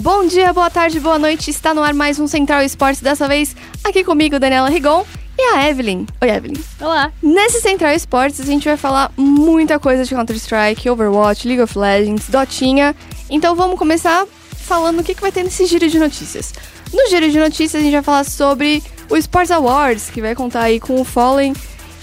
Bom dia, boa tarde, boa noite. Está no ar mais um Central Esportes, dessa vez aqui comigo, Daniela Rigon e a Evelyn. Oi, Evelyn. Olá. Nesse Central Esportes, a gente vai falar muita coisa de Counter-Strike, Overwatch, League of Legends, Dotinha. Então vamos começar falando o que, que vai ter nesse giro de notícias. No giro de notícias, a gente vai falar sobre o Sports Awards, que vai contar aí com o Fallen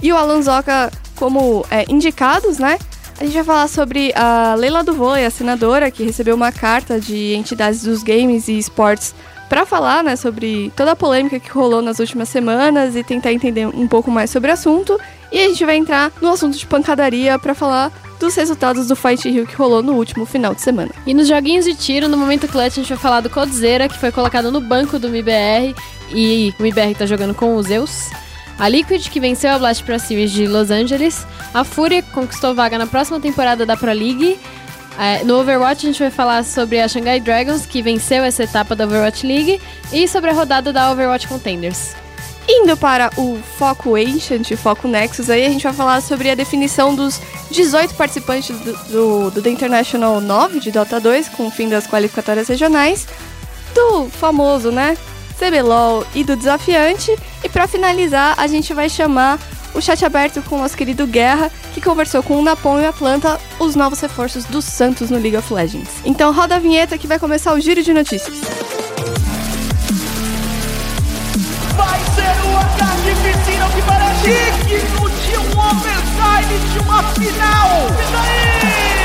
e o Alan Zoka como é, indicados, né? A gente vai falar sobre a Leila Duvoi, a senadora, que recebeu uma carta de entidades dos games e esportes para falar né, sobre toda a polêmica que rolou nas últimas semanas e tentar entender um pouco mais sobre o assunto. E a gente vai entrar no assunto de pancadaria para falar dos resultados do Fight Rio que rolou no último final de semana. E nos joguinhos de tiro, no momento clutch, a gente vai falar do Codzeira, que foi colocado no banco do MIBR e o MIBR tá jogando com o Zeus. A Liquid, que venceu a Blast Pro Series de Los Angeles. A Fúria, que conquistou vaga na próxima temporada da Pro League. É, no Overwatch, a gente vai falar sobre a Shanghai Dragons, que venceu essa etapa da Overwatch League. E sobre a rodada da Overwatch Contenders. Indo para o Foco Ancient, Foco Nexus, aí a gente vai falar sobre a definição dos 18 participantes do, do, do The International 9 de Dota 2, com o fim das qualificatórias regionais, do famoso, né, CBLOL e do desafiante. E para finalizar, a gente vai chamar o chat aberto com o nosso querido Guerra, que conversou com o Napon e Atlanta, os novos reforços do Santos no League of Legends. Então roda a vinheta que vai começar o giro de notícias. Vai ser o ataque piscina que parece digno de um overtime de uma final! Isso aí!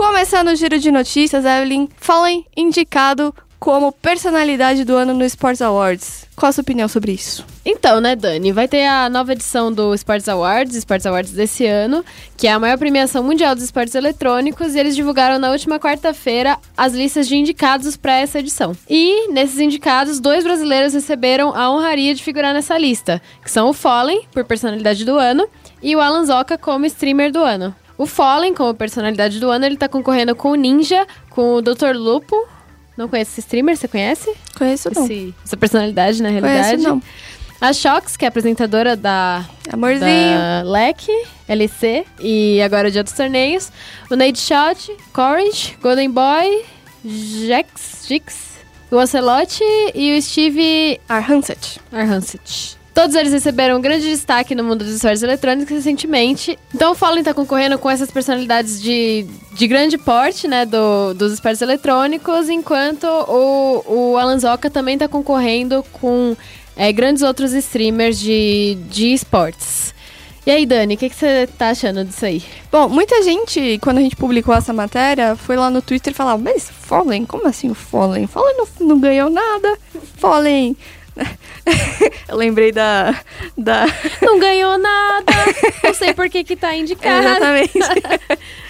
Começando o giro de notícias, Evelyn, Fallen indicado como personalidade do ano no Sports Awards. Qual a sua opinião sobre isso? Então, né, Dani? Vai ter a nova edição do Sports Awards, Sports Awards desse ano, que é a maior premiação mundial dos esportes eletrônicos, e eles divulgaram na última quarta-feira as listas de indicados para essa edição. E, nesses indicados, dois brasileiros receberam a honraria de figurar nessa lista, que são o Fallen, por personalidade do ano, e o Alan Zoka como streamer do ano. O Fallen, como personalidade do ano, ele tá concorrendo com o Ninja, com o Dr. Lupo, não conhece esse streamer? Você conhece? Conheço não. Esse, essa personalidade, na realidade. Conheço não. A Shox, que é apresentadora da, Amorzinho. da LEC, LC, e agora de outros torneios. O Nate Shot, Courage, Golden Boy, Jax, Jix, o Ocelot e o Steve Arhanset. Arhanset. Todos eles receberam um grande destaque no mundo dos esportes eletrônicos recentemente. Então o Fallen tá concorrendo com essas personalidades de, de grande porte, né, do, dos esportes eletrônicos, enquanto o, o Alan Zoka também tá concorrendo com é, grandes outros streamers de, de esportes. E aí, Dani, o que, você tá achando disso aí? Bom, muita gente, quando a gente publicou essa matéria, foi lá no Twitter e falava, mas Fallen, como assim o Fallen? Fallen não, não ganhou nada. Fallen... Eu lembrei da, da... Não ganhou nada! Não sei por que que tá indicado. Exatamente.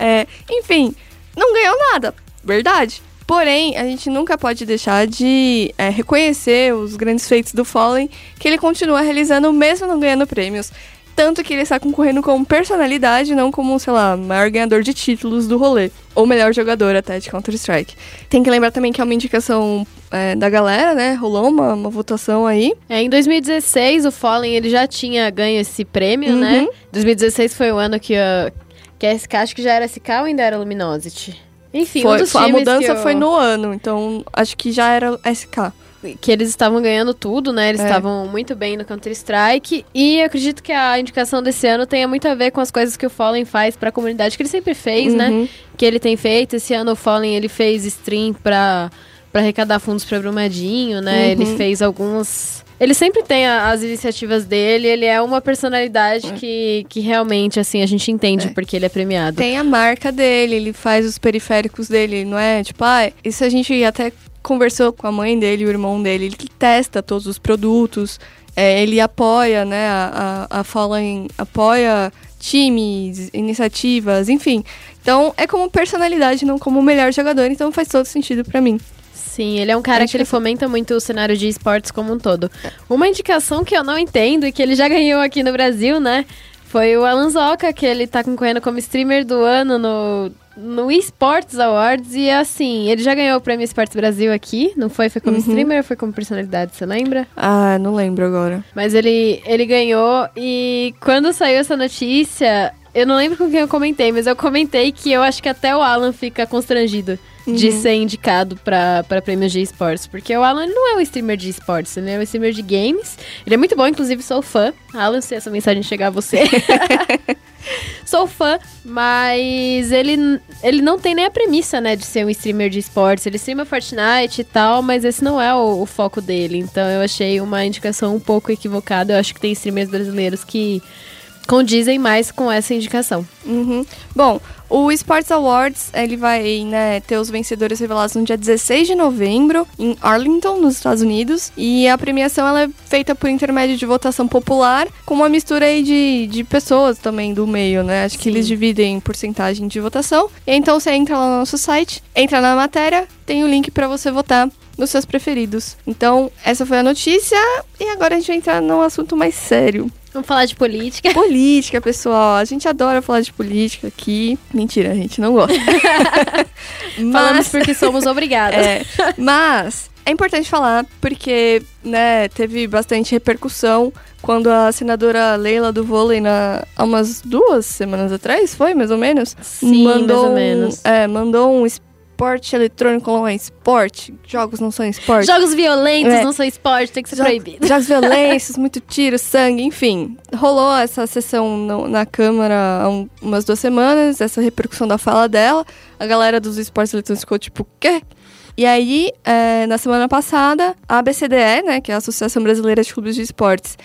É, enfim, não ganhou nada, verdade. Porém, a gente nunca pode deixar de é, reconhecer os grandes feitos do Fallen, que ele continua realizando mesmo não ganhando prêmios. Tanto que ele está concorrendo como personalidade, não como, sei lá, maior ganhador de títulos do rolê. Ou melhor jogador até de Counter-Strike. Tem que lembrar também que é uma indicação é, da galera, né? Rolou uma, uma votação aí. É, em 2016, o Fallen ele já tinha ganho esse prêmio, Uhum. né? 2016 foi o ano que a, que a SK, acho que já era SK ou ainda era Luminosity? Enfim, Foi- um dos a mudança que foi no ano, então acho que já era SK. Que eles estavam ganhando tudo, né? Eles É. estavam muito bem no Counter-Strike. E acredito que a indicação desse ano tenha muito a ver com as coisas que o Fallen faz pra comunidade, que ele sempre fez, né? Uhum. Que ele tem feito. Esse ano o Fallen ele fez stream pra arrecadar fundos pra Brumadinho, né? Uhum. Ele fez alguns. Ele sempre tem a- as iniciativas dele, ele é uma personalidade que, que realmente, assim, a gente entende É. porque ele é premiado. Tem a marca dele, ele faz os periféricos dele, não é? Tipo, ah, isso a gente até conversou com a mãe dele, o irmão dele, ele que testa todos os produtos, é, ele apoia, né, a, a, a Fallen apoia times, iniciativas, enfim. Então, é como personalidade, não como o melhor jogador, então faz todo sentido pra mim. Sim, ele é um cara que ele fomenta muito o cenário de esportes como um todo. Uma indicação que eu não entendo e que ele já ganhou aqui no Brasil, né? Foi o Alan Zoca, que ele tá concorrendo como streamer do ano no, no eSports Awards. E assim, ele já ganhou o prêmio Esportes Brasil aqui, não foi? Foi como Uhum. streamer ou foi como personalidade, você lembra? Ah, não lembro agora. Mas ele, ele ganhou e quando saiu essa notícia, eu não lembro com quem eu comentei, mas eu comentei que eu acho que até o Alan fica constrangido de ser indicado pra prêmios de esportes. Porque o Alan não é um streamer de esportes, ele é um streamer de games. Ele é muito bom, inclusive sou fã. Alan, se essa mensagem chegar a você. sou fã, mas ele, ele não tem nem a premissa, né, de ser um streamer de esportes. Ele streama Fortnite e tal, mas esse não é o, o foco dele. Então eu achei uma indicação um pouco equivocada. Eu acho que tem streamers brasileiros que condizem mais com essa indicação. Uhum. Bom, o Sports Awards, ele vai né, ter os vencedores revelados no dia 16 de novembro, em Arlington, nos Estados Unidos. E a premiação ela é feita por intermédio de votação popular, com uma mistura aí de, de pessoas também do meio, né? Acho que Sim. eles dividem em porcentagem de votação. E então você entra lá no nosso site, entra na matéria, tem o link para você votar nos seus preferidos. Então, essa foi a notícia. E agora a gente vai entrar num assunto mais sério. Vamos falar de política. Política, pessoal. A gente adora falar de política aqui. Mentira, a gente não gosta. Falamos mas, porque somos obrigadas. é, mas é importante falar porque, né, teve bastante repercussão quando a senadora Leila do vôlei, na, há umas duas semanas atrás, foi mais ou menos? Sim, mais ou um- menos. é, mandou um esporte eletrônico não é esporte. Jogos não são esporte. Jogos violentos É. não são esporte, tem que ser Jogos- proibido. Jogos violentos, muito tiro, sangue, enfim. Rolou essa sessão no- na Câmara há um- umas duas semanas, essa repercussão da fala dela. A galera dos esportes eletrônicos ficou tipo, quê? E aí, é, na semana passada, a ABCDE, né, que é a Associação Brasileira de Clubes de Esportes,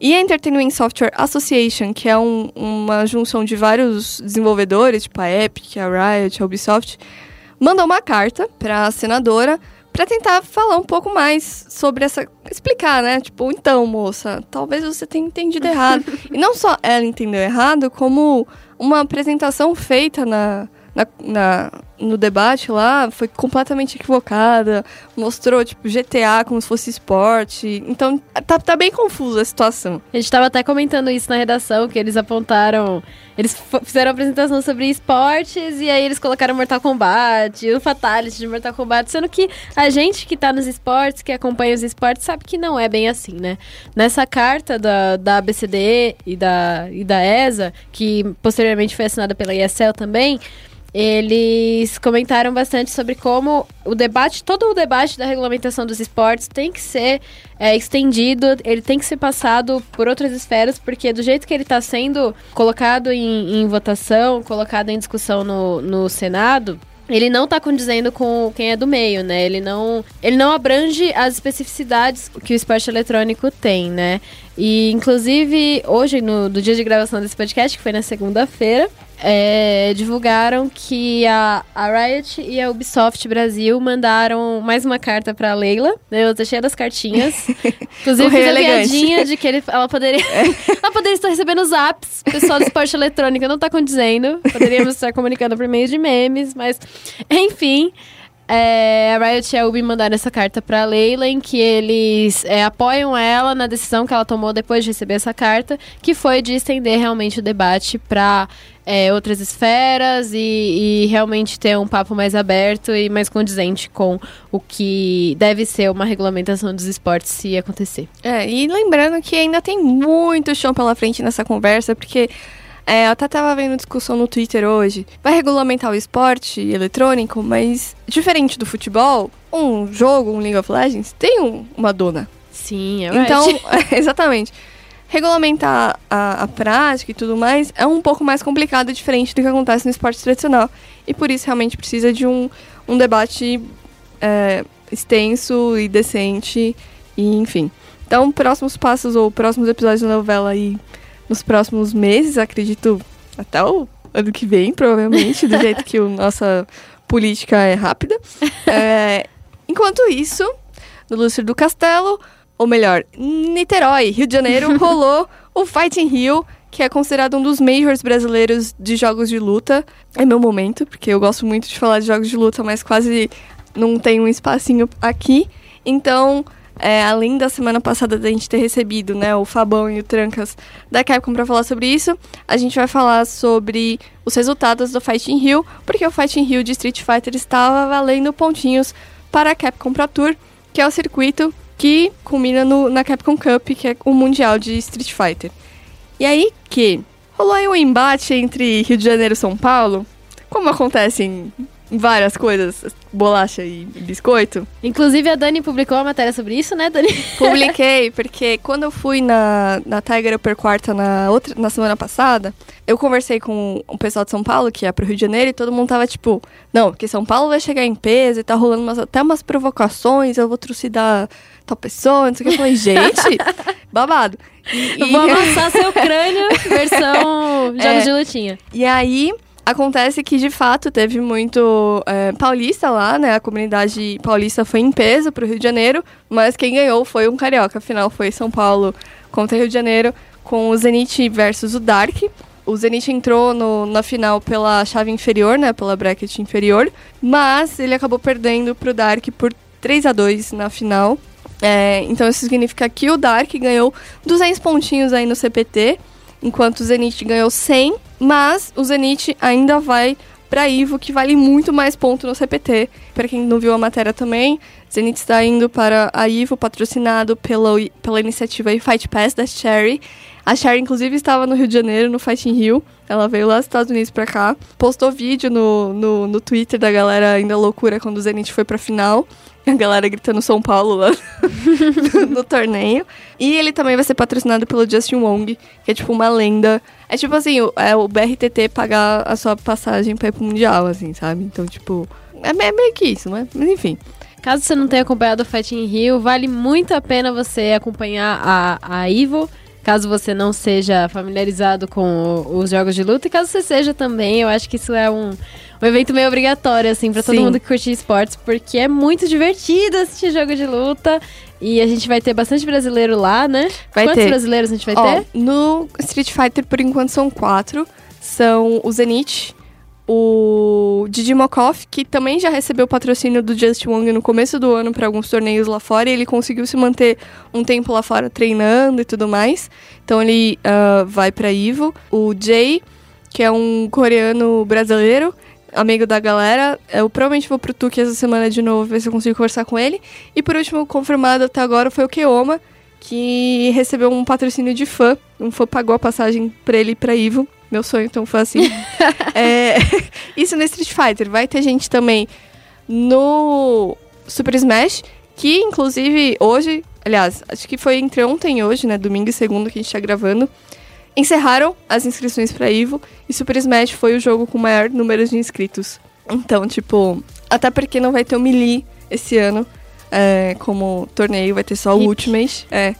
e a Entertainment Software Association, que é um- uma junção de vários desenvolvedores, tipo a Epic, a Riot, a Ubisoft, mandou uma carta para a senadora para tentar falar um pouco mais sobre essa. explicar, né? Tipo, então, moça, talvez você tenha entendido errado. e não só ela entendeu errado, como uma apresentação feita na. Na, na- no debate lá foi completamente equivocada, mostrou tipo GTA como se fosse esporte. Então tá, tá bem confusa a situação. A gente tava até comentando isso na redação, que eles apontaram. Eles fizeram apresentação sobre esportes e aí eles colocaram Mortal Kombat, o Fatality de Mortal Kombat, sendo que a gente que tá nos esportes, que acompanha os esportes, sabe que não é bem assim, né? Nessa carta da, da ABCDE e da, e da ESA, que posteriormente foi assinada pela ESL também, eles comentaram bastante sobre como o debate, todo o debate da regulamentação dos esportes tem que ser é, estendido, ele tem que ser passado por outras esferas, porque do jeito que ele está sendo colocado em, em votação, colocado em discussão no, no Senado, ele não está condizendo com quem é do meio, né? Ele não, ele não abrange as especificidades que o esporte eletrônico tem, né? E, inclusive, hoje, no, no dia de gravação desse podcast, que foi na segunda-feira, é, divulgaram que a, a Riot e a Ubisoft Brasil mandaram mais uma carta pra Leila. Eu tô cheia das cartinhas. Inclusive, fiz a piadinha de que ele, ela, poderia, ela poderia estar recebendo os apps. O pessoal do esporte eletrônico não tá condizendo. Poderíamos estar comunicando por meio de memes, mas... Enfim... É, a Riot e a Ubi mandaram essa carta pra Leila em que eles é, apoiam ela na decisão que ela tomou depois de receber essa carta, que foi de estender realmente o debate pra é, outras esferas e, e realmente ter um papo mais aberto e mais condizente com o que deve ser uma regulamentação dos esportes se acontecer. É, e lembrando que ainda tem muito chão pela frente nessa conversa, porque é, eu até tava vendo discussão no Twitter hoje. Vai regulamentar o esporte eletrônico, mas diferente do futebol, um jogo, um League of Legends, tem um- uma dona. Sim, é Então, Riot. exatamente. Regulamentar a, a prática e tudo mais é um pouco mais complicado e diferente do que acontece no esporte tradicional. E por isso realmente precisa de um, um debate é, extenso e decente, e enfim. Então, próximos passos ou próximos episódios da novela aí nos próximos meses, acredito até o ano que vem, provavelmente, do jeito que a nossa política é rápida. É, enquanto isso, no Lúcio do Castelo, ou melhor, Niterói, Rio de Janeiro, rolou o Fighting Rio, que é considerado um dos majors brasileiros de jogos de luta. É meu momento, porque eu gosto muito de falar de jogos de luta, mas quase não tem um espacinho aqui. Então, é, além da semana passada da gente ter recebido né, o Fabão e o Trancas da Capcom para falar sobre isso, a gente vai falar sobre os resultados do Fighting Rio, porque o Fighting Rio de Street Fighter estava valendo pontinhos para a Capcom Pro Tour, que é o circuito que culmina no- na Capcom Cup, que é o Mundial de Street Fighter. E aí que rolou aí um embate entre Rio de Janeiro e São Paulo, como acontece em várias coisas, bolacha e biscoito. Inclusive, a Dani publicou uma matéria sobre isso, né, Dani? Publiquei, porque quando eu fui na, na Tiger Upper Quarta na, outra, na semana passada, eu conversei com o pessoal de São Paulo, que é pro Rio de Janeiro, e todo mundo tava tipo, não, porque São Paulo vai chegar em peso e tá rolando umas, até umas provocações, eu vou trucidar tal pessoa, não sei o que. Eu falei, gente, babado. E, Eu vou amassar seu crânio, versão jogos É. de lutinha. E aí, acontece que de fato teve muito é, paulista lá, né? A comunidade paulista foi em peso pro Rio de Janeiro, mas quem ganhou foi um carioca. Afinal, foi São Paulo contra Rio de Janeiro, com o Zenit versus o Dark. O Zenit entrou no- na final pela chave inferior, né? Pela bracket inferior, mas ele acabou perdendo pro Dark por 3 a 2 na final. É, então isso significa que o Dark ganhou 200 pontinhos aí no CPT, enquanto o Zenit ganhou 100, mas o Zenit ainda vai para Ivo, que vale muito mais ponto no CPT. Para quem não viu a matéria também, Zenit está indo para a Ivo, patrocinado pela, pela iniciativa Fight Pass da Sherry. A Sherry, inclusive, estava no Rio de Janeiro, no Fighting Rio. Ela veio lá dos Estados Unidos pra cá. Postou vídeo no, no, no Twitter da galera ainda loucura quando o Zenit foi pra final. A galera gritando São Paulo lá no, torneio. E ele também vai ser patrocinado pelo Justin Wong, que é tipo uma lenda. É tipo assim, o, é o BRTT pagar a sua passagem pra ir pro Mundial, assim, sabe? Então, tipo, é é meio que isso, né? Mas enfim. Caso você não tenha acompanhado o Fight in Rio, vale muito a pena você acompanhar a, a Ivo. Caso você não seja familiarizado com o- os jogos de luta, e caso você seja também, eu acho que isso é um, um evento meio obrigatório, assim, pra todo Sim. mundo que curte esportes, porque é muito divertido assistir jogo de luta. E a gente vai ter bastante brasileiro lá, né? Vai Quantos ter. brasileiros a gente vai Ó, ter? no Street Fighter, por enquanto, são quatro. São o Zenith, o Didi Mokov, que também já recebeu o patrocínio do Just Wong no começo do ano para alguns torneios lá fora. E ele conseguiu se manter um tempo lá fora treinando e tudo mais. Então ele ah, vai para Ivo. O Jay, que é um coreano brasileiro, amigo da galera. Eu provavelmente vou pro Tuque essa semana de novo, ver se eu consigo conversar com ele. E por último, confirmado até agora, foi o Keoma, que recebeu um patrocínio de fã. Um fã pagou a passagem pra ele e pra Ivo. Meu sonho, então foi assim. É, isso no Street Fighter. Vai ter gente também no Super Smash, que inclusive hoje, aliás, acho que foi entre ontem e hoje, né? Domingo e segunda que a gente tá gravando. Encerraram as inscrições pra Ivo e Super Smash foi o jogo com maior número de inscritos. Então, tipo, até porque não vai ter o Melee esse ano é, como torneio, vai ter só o. Ultimate. É,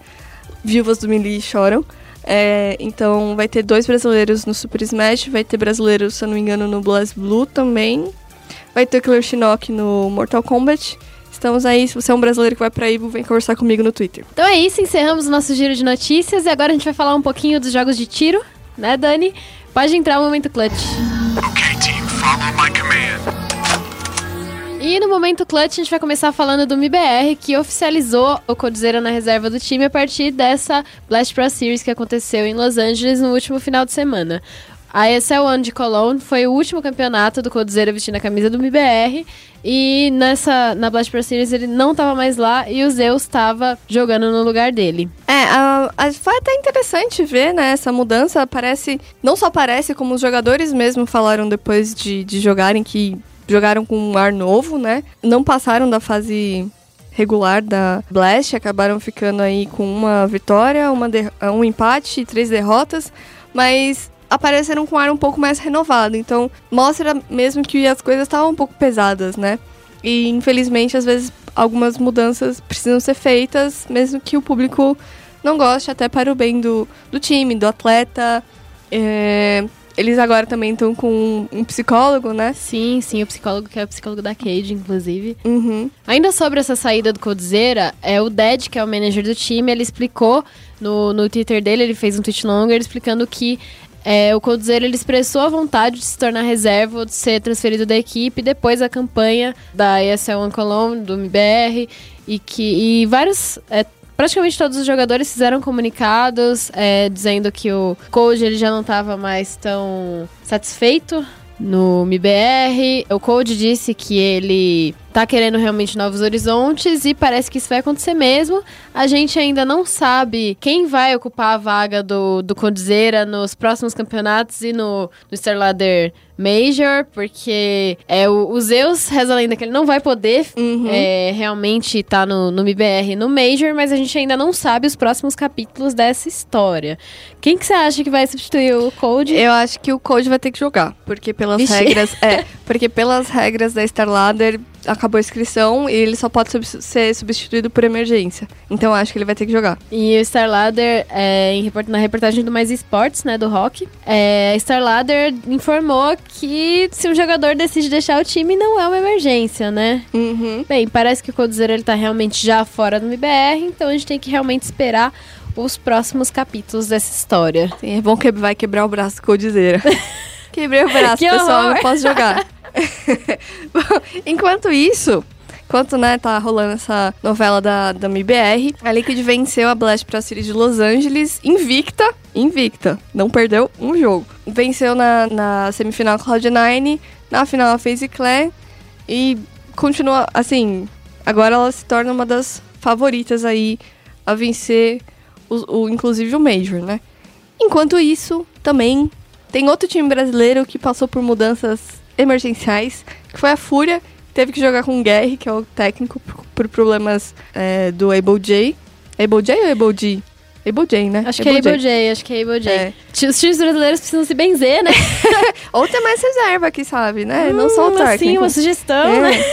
viúvas do Melee choram. É, então vai ter dois brasileiros no Super Smash, vai ter brasileiros, se eu não me engano, no Blast Blue também. Vai ter o Killer Shinnok no Mortal Kombat. Estamos aí, se você é um brasileiro que vai pra Ivo, vem conversar comigo no Twitter. Então é isso, encerramos o nosso giro de notícias e agora a gente vai falar um pouquinho dos jogos de tiro, né, Dani? Pode entrar o momento clutch. Okay, team, follow my command. E no momento clutch a gente vai começar falando do MIBR, que oficializou o Codizera na reserva do time a partir dessa Blast Pro Series que aconteceu em Los Angeles no último final de semana. A ESL One de Cologne foi o último campeonato do Codizera vestindo a camisa do MIBR. E nessa, na Blast Pro Series ele não estava mais lá e o Zeus estava jogando no lugar dele. É, a- a- foi até interessante ver, né, essa mudança. Parece, não só parece, como os jogadores mesmo falaram depois de, de jogarem que jogaram com um ar novo, né? Não passaram da fase regular da Blast, acabaram ficando aí com uma vitória, uma um empate e três derrotas, mas apareceram com um ar um pouco mais renovado. Então, mostra mesmo que as coisas estavam um pouco pesadas, né? E infelizmente, às vezes, algumas mudanças precisam ser feitas, mesmo que o público não goste, até para o bem do, do time, do atleta. É, eles agora também estão com um psicólogo, né? Sim, sim, o psicólogo que é o psicólogo da Cade, inclusive. Uhum. Ainda sobre essa saída do Codizera, é o Ded, que é o manager do time, ele explicou no, no Twitter dele, ele fez um tweet longo explicando que é, o Codizera ele expressou a vontade de se tornar reserva de ser transferido da equipe depois da campanha da ESL One Cologne, do MBR, e que e vários. é, Praticamente todos os jogadores fizeram comunicados é, dizendo que o Code ele já não estava mais tão satisfeito no MBR. O Code disse que ele tá querendo realmente novos horizontes e parece que isso vai acontecer mesmo. A gente ainda não sabe quem vai ocupar a vaga do, do Condzera nos próximos campeonatos e no, no Starladder Major, porque é, o, o Zeus reza a lenda que ele não vai poder Uhum. é, realmente estar no, no MBR e no Major, mas a gente ainda não sabe os próximos capítulos dessa história. Quem que você acha que vai substituir o Cold? Eu acho que o Code vai ter que jogar, porque pelas Vixe. regras, é, porque pelas regras da Starladder acabou a inscrição e ele só pode sub- ser substituído por emergência. Então eu acho que ele vai ter que jogar. E o Starladder, é, na reportagem do Mais Esportes, né, do Rock, é, a Starladder informou que se um jogador decide deixar o time, não é uma emergência, né? Uhum. Bem, parece que o Coldzera ele tá realmente já fora do MBR, então a gente tem que realmente esperar os próximos capítulos dessa história. Sim, é bom que vai quebrar o braço com o Dizeira. Quebrei o braço, pessoal, não posso jogar. Bom, enquanto isso, enquanto né, tá rolando essa novela da, da MBR, a Liquid venceu a Blast pra City de Los Angeles, invicta, invicta, não perdeu um jogo. Venceu na, na semifinal Cloud9, na final a FaZe Clan e continua, assim, agora ela se torna uma das favoritas aí a vencer, o, o- inclusive o Major, né? Enquanto isso, também tem outro time brasileiro que passou por mudanças emergenciais, que foi a Fúria, teve que jogar com o Guerre, que é o técnico, por, problemas é, do Able J. Able J ou Able G? Able J, né? Acho que é Able J, acho que é Able J. É. Os times brasileiros precisam se benzer, né? Ou ter mais reserva aqui, sabe, né? Não só o Hum, técnico. Assim, uma sugestão, É. né?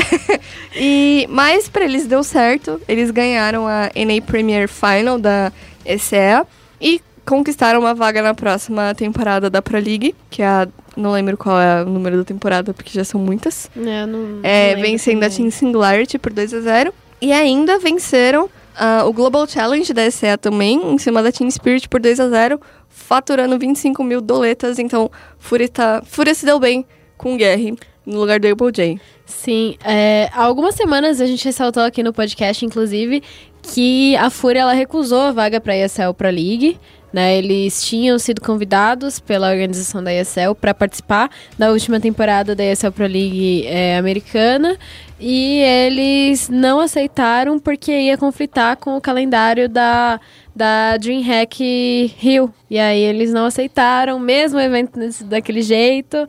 e, mas pra eles deu certo. Eles ganharam a NA Premier Final da ECEA e conquistaram uma vaga na próxima temporada da Pro League, que é a. Não lembro qual é o número da temporada, porque já são muitas. É, não- É, não lembro vencendo a também. Team Singularity por 2 a 0 E ainda venceram ah, o Global Challenge da ECEA também, em cima da Team Spirit por 2 a 0 faturando 25 mil doletas. Então, Fúria, tá, Fúria se deu bem com o Guerre no lugar do Able J. Sim, é, há algumas semanas a gente ressaltou aqui no podcast, inclusive, que a Fúria ela recusou a vaga para a ESL Pro League. Né, eles tinham sido convidados pela organização da ESL para participar da última temporada da ESL Pro League é, americana e eles não aceitaram porque ia conflitar com o calendário da, da DreamHack Rio. E aí eles não aceitaram, mesmo o evento daquele jeito.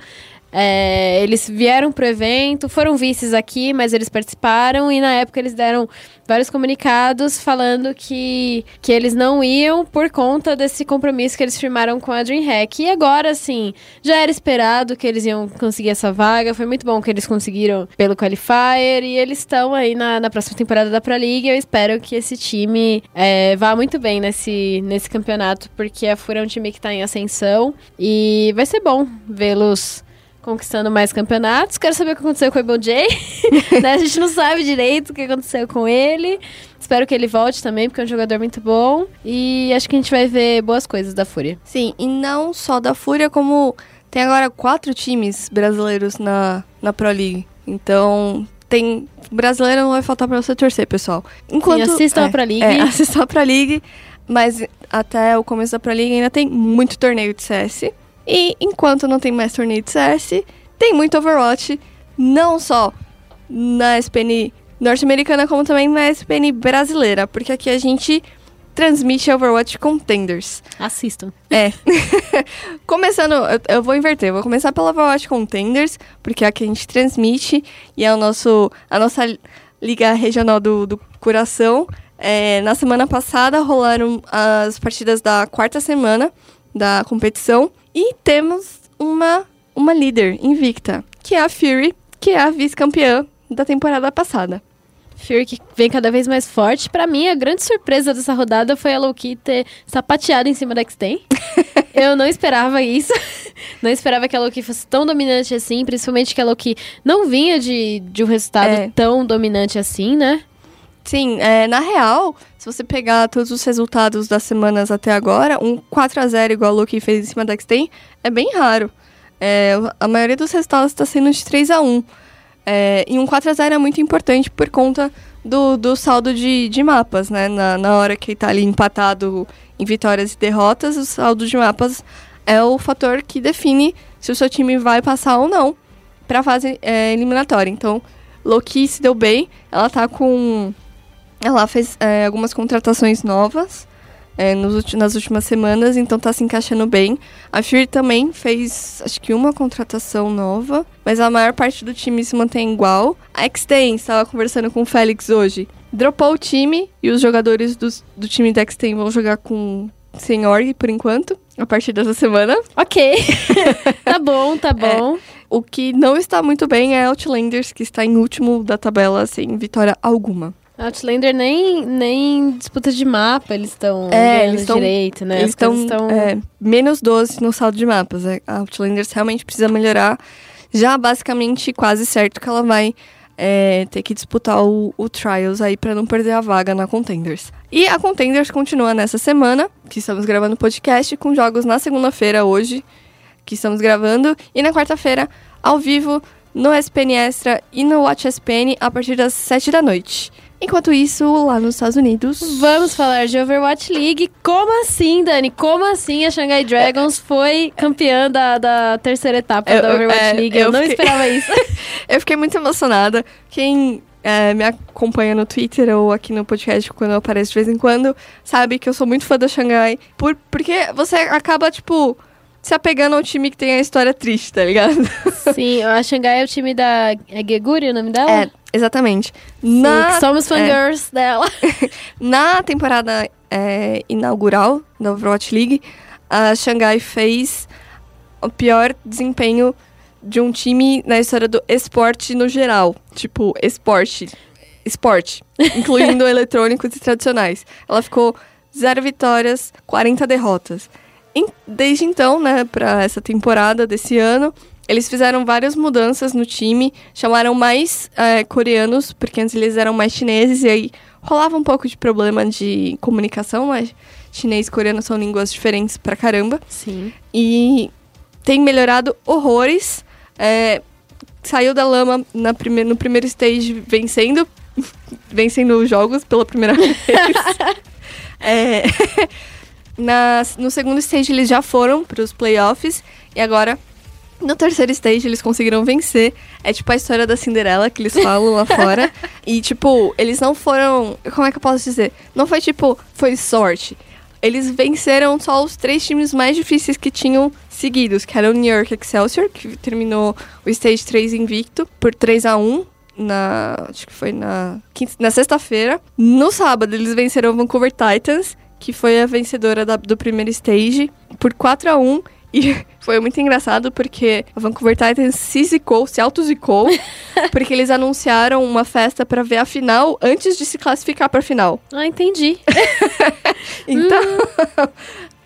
É, eles vieram pro evento, foram vices aqui, mas eles participaram e na época eles deram vários comunicados falando que, que eles não iam por conta desse compromisso que eles firmaram com a DreamHack. E agora, assim, já era esperado que eles iam conseguir essa vaga. Foi muito bom que eles conseguiram pelo Qualifier e eles estão aí na, na próxima temporada da Pro League. Eu espero que esse time é, vá muito bem nesse, nesse campeonato, porque a Fúria é um time que tá em ascensão e vai ser bom vê-los conquistando mais campeonatos. Quero saber o que aconteceu com o Able J. né? A gente não sabe direito o que aconteceu com ele. Espero que ele volte também, porque é um jogador muito bom. E acho que a gente vai ver boas coisas da Fúria. Sim, e não só da Fúria, como tem agora quatro times brasileiros na, na Pro League. Então, tem. Brasileiro não vai faltar pra você torcer, pessoal. Enquanto, assistam a é, Pro League. É, assistam a Pro League. Mas até o começo da Pro League ainda tem muito torneio de CS. E enquanto não tem mais torneio de CS, tem muito Overwatch. Não só na SPN norte-americana, como também na SPN brasileira. Porque aqui a gente transmite Overwatch Contenders. Assistam. É. Começando, eu, eu vou inverter, eu vou começar pela Overwatch Contenders, porque é a que a gente transmite e é o nosso, a nossa liga regional do, do coração. É, na semana passada rolaram as partidas da quarta semana da competição e temos uma, uma líder invicta, que é a Fury, que é a vice-campeã da temporada passada. Fury que vem cada vez mais forte. Pra mim, a grande surpresa dessa rodada foi a Loki ter sapateado em cima da X-Ten. Eu não esperava isso. Não esperava que a Loki fosse tão dominante assim, principalmente que a Loki não vinha de, de um resultado É. tão dominante assim, né? Sim, é, na real, se você pegar todos os resultados das semanas até agora, um 4x0 igual a Luke fez em cima da X-Ten é bem raro. É, a maioria dos resultados está sendo de 3x1. É, e um 4x0 é muito importante por conta do, do saldo de, de mapas, né? Na, na hora que tá ali empatado em vitórias e derrotas, o saldo de mapas é o fator que define se o seu time vai passar ou não para a fase é, eliminatória. Então, Loki se deu bem. Ela tá com. Ela fez é, algumas contratações novas é, nos nas últimas semanas, então tá se encaixando bem. A Fury também fez, acho que uma contratação nova, mas a maior parte do time se mantém igual. A X-Ten, estava conversando com o Félix hoje, dropou o time e os jogadores dos- do, time da X-Ten vão jogar com sem org por enquanto, a partir dessa semana. Ok. tá bom, tá bom. O que não está muito bem é Outlanders, que está em último da tabela sem vitória alguma. Outlander nem, nem disputa de mapa, eles estão É, eles tão- direito, né? Eles estão. é, menos 12 no saldo de mapas. É, A Outlanders realmente precisa melhorar. Já basicamente quase certo que ela vai é, ter que disputar o, o Trials aí para não perder a vaga na Contenders. E a Contenders continua nessa semana, que estamos gravando o podcast, com jogos na segunda-feira hoje, que estamos gravando, e na quarta-feira, ao vivo, no SPN Extra e no Watch SPN, a partir das 7 da noite. Enquanto isso, lá nos Estados Unidos. Vamos falar de Overwatch League. Como assim, Dani? Como assim a Shanghai Dragons foi campeã da, da terceira etapa Eu- da Overwatch é, League? Eu, eu não fiquei- esperava isso. Eu fiquei muito emocionada. Quem é, me acompanha no Twitter ou aqui no podcast quando eu apareço de vez em quando, sabe que eu sou muito fã da Xangai. Por, porque você acaba, tipo, se apegando ao time que tem a história triste, tá ligado? Sim, a Shanghai é o time da. É Geguri o nome dela? É, exatamente. Sim, Na, somos é, fangirls dela. na temporada é, inaugural da Overwatch League, a Xangai fez o pior desempenho de um time na história do esporte no geral. Tipo, esporte. Esporte. Incluindo eletrônicos e tradicionais. Ela ficou zero vitórias, 40 derrotas. Desde então, né, pra essa temporada desse ano, eles fizeram várias mudanças no time, chamaram mais é, coreanos, porque antes eles eram mais chineses, e aí rolava um pouco de problema de comunicação, mas chinês e coreano são línguas diferentes pra caramba. Sim. E tem melhorado horrores. É, saiu da lama na prime no primeiro stage vencendo. vencendo os jogos pela primeira vez. É, nas- no segundo stage eles já foram para os playoffs. E agora, no terceiro stage, eles conseguiram vencer. É tipo a história da Cinderela que eles falam lá fora. E, tipo, eles não foram. Como é que eu posso dizer? Não foi tipo, foi sorte. Eles venceram só os três times mais difíceis que tinham seguidos, que eram o New York Excelsior, que terminou o Stage 3 invicto por 3 a 1 na. Acho que foi na. quinta- Na sexta-feira. No sábado, eles venceram o Vancouver Titans, que foi a vencedora da- do primeiro stage, por 4 a 1 E foi muito engraçado porque a Vancouver Titans se zicou, se auto-zicou, porque eles anunciaram uma festa pra ver a final antes de se classificar pra final. Ah, entendi. Então,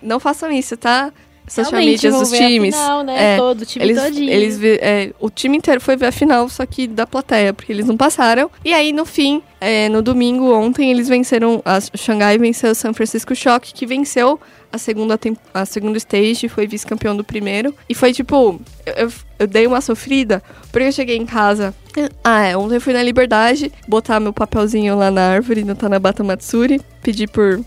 não façam isso, tá? Social vão dos times. final, né? É, Todo, o time eles, todinho. eles é, o time inteiro foi ver a final, só que da plateia, porque eles não passaram. E aí, no fim, é, no domingo, ontem, eles venceram. A Xangai venceu o San Francisco Shock, que venceu a segunda, a segunda stage, foi vice-campeão do primeiro. E foi tipo. Eu, eu- dei uma sofrida, porque eu cheguei em casa. Ah, é, ontem eu fui na Liberdade, botar meu papelzinho lá na árvore, no Tanabata Matsuri, pedir por.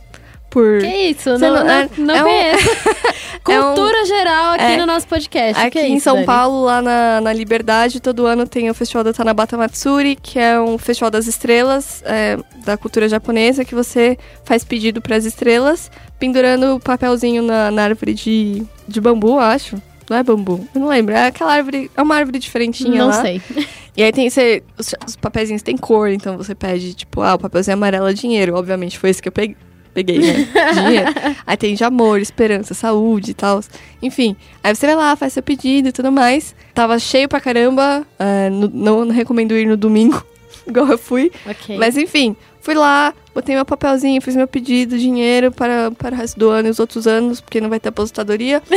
por Que isso? Você Não, não- não, é- não é um- conheço. é um- Cultura geral aqui é- no nosso podcast. Aqui é em isso, São Dani? Paulo, lá na, na Liberdade, todo ano tem o Festival da Tanabata Matsuri, que é um festival das estrelas é, da cultura japonesa, que você faz pedido para as estrelas, pendurando o papelzinho na, na árvore de, de bambu, acho. Não é bambu, eu não lembro. É aquela árvore, é uma árvore diferentinha Não lá. sei. E aí tem você, os, os papeizinhos têm cor, então você pede, tipo, ah, o papelzinho amarelo é dinheiro. Obviamente foi esse que eu peguei. Peguei, né? Dinheiro. Aí tem de amor, esperança, saúde e tal. Enfim, aí você vai lá, faz seu pedido e tudo mais. Tava cheio pra caramba. é, no- não, não recomendo ir no domingo, igual eu fui. Ok. Mas enfim, fui lá, botei meu papelzinho, fiz meu pedido, dinheiro para, para o resto do ano e os outros anos, porque não vai ter aposentadoria.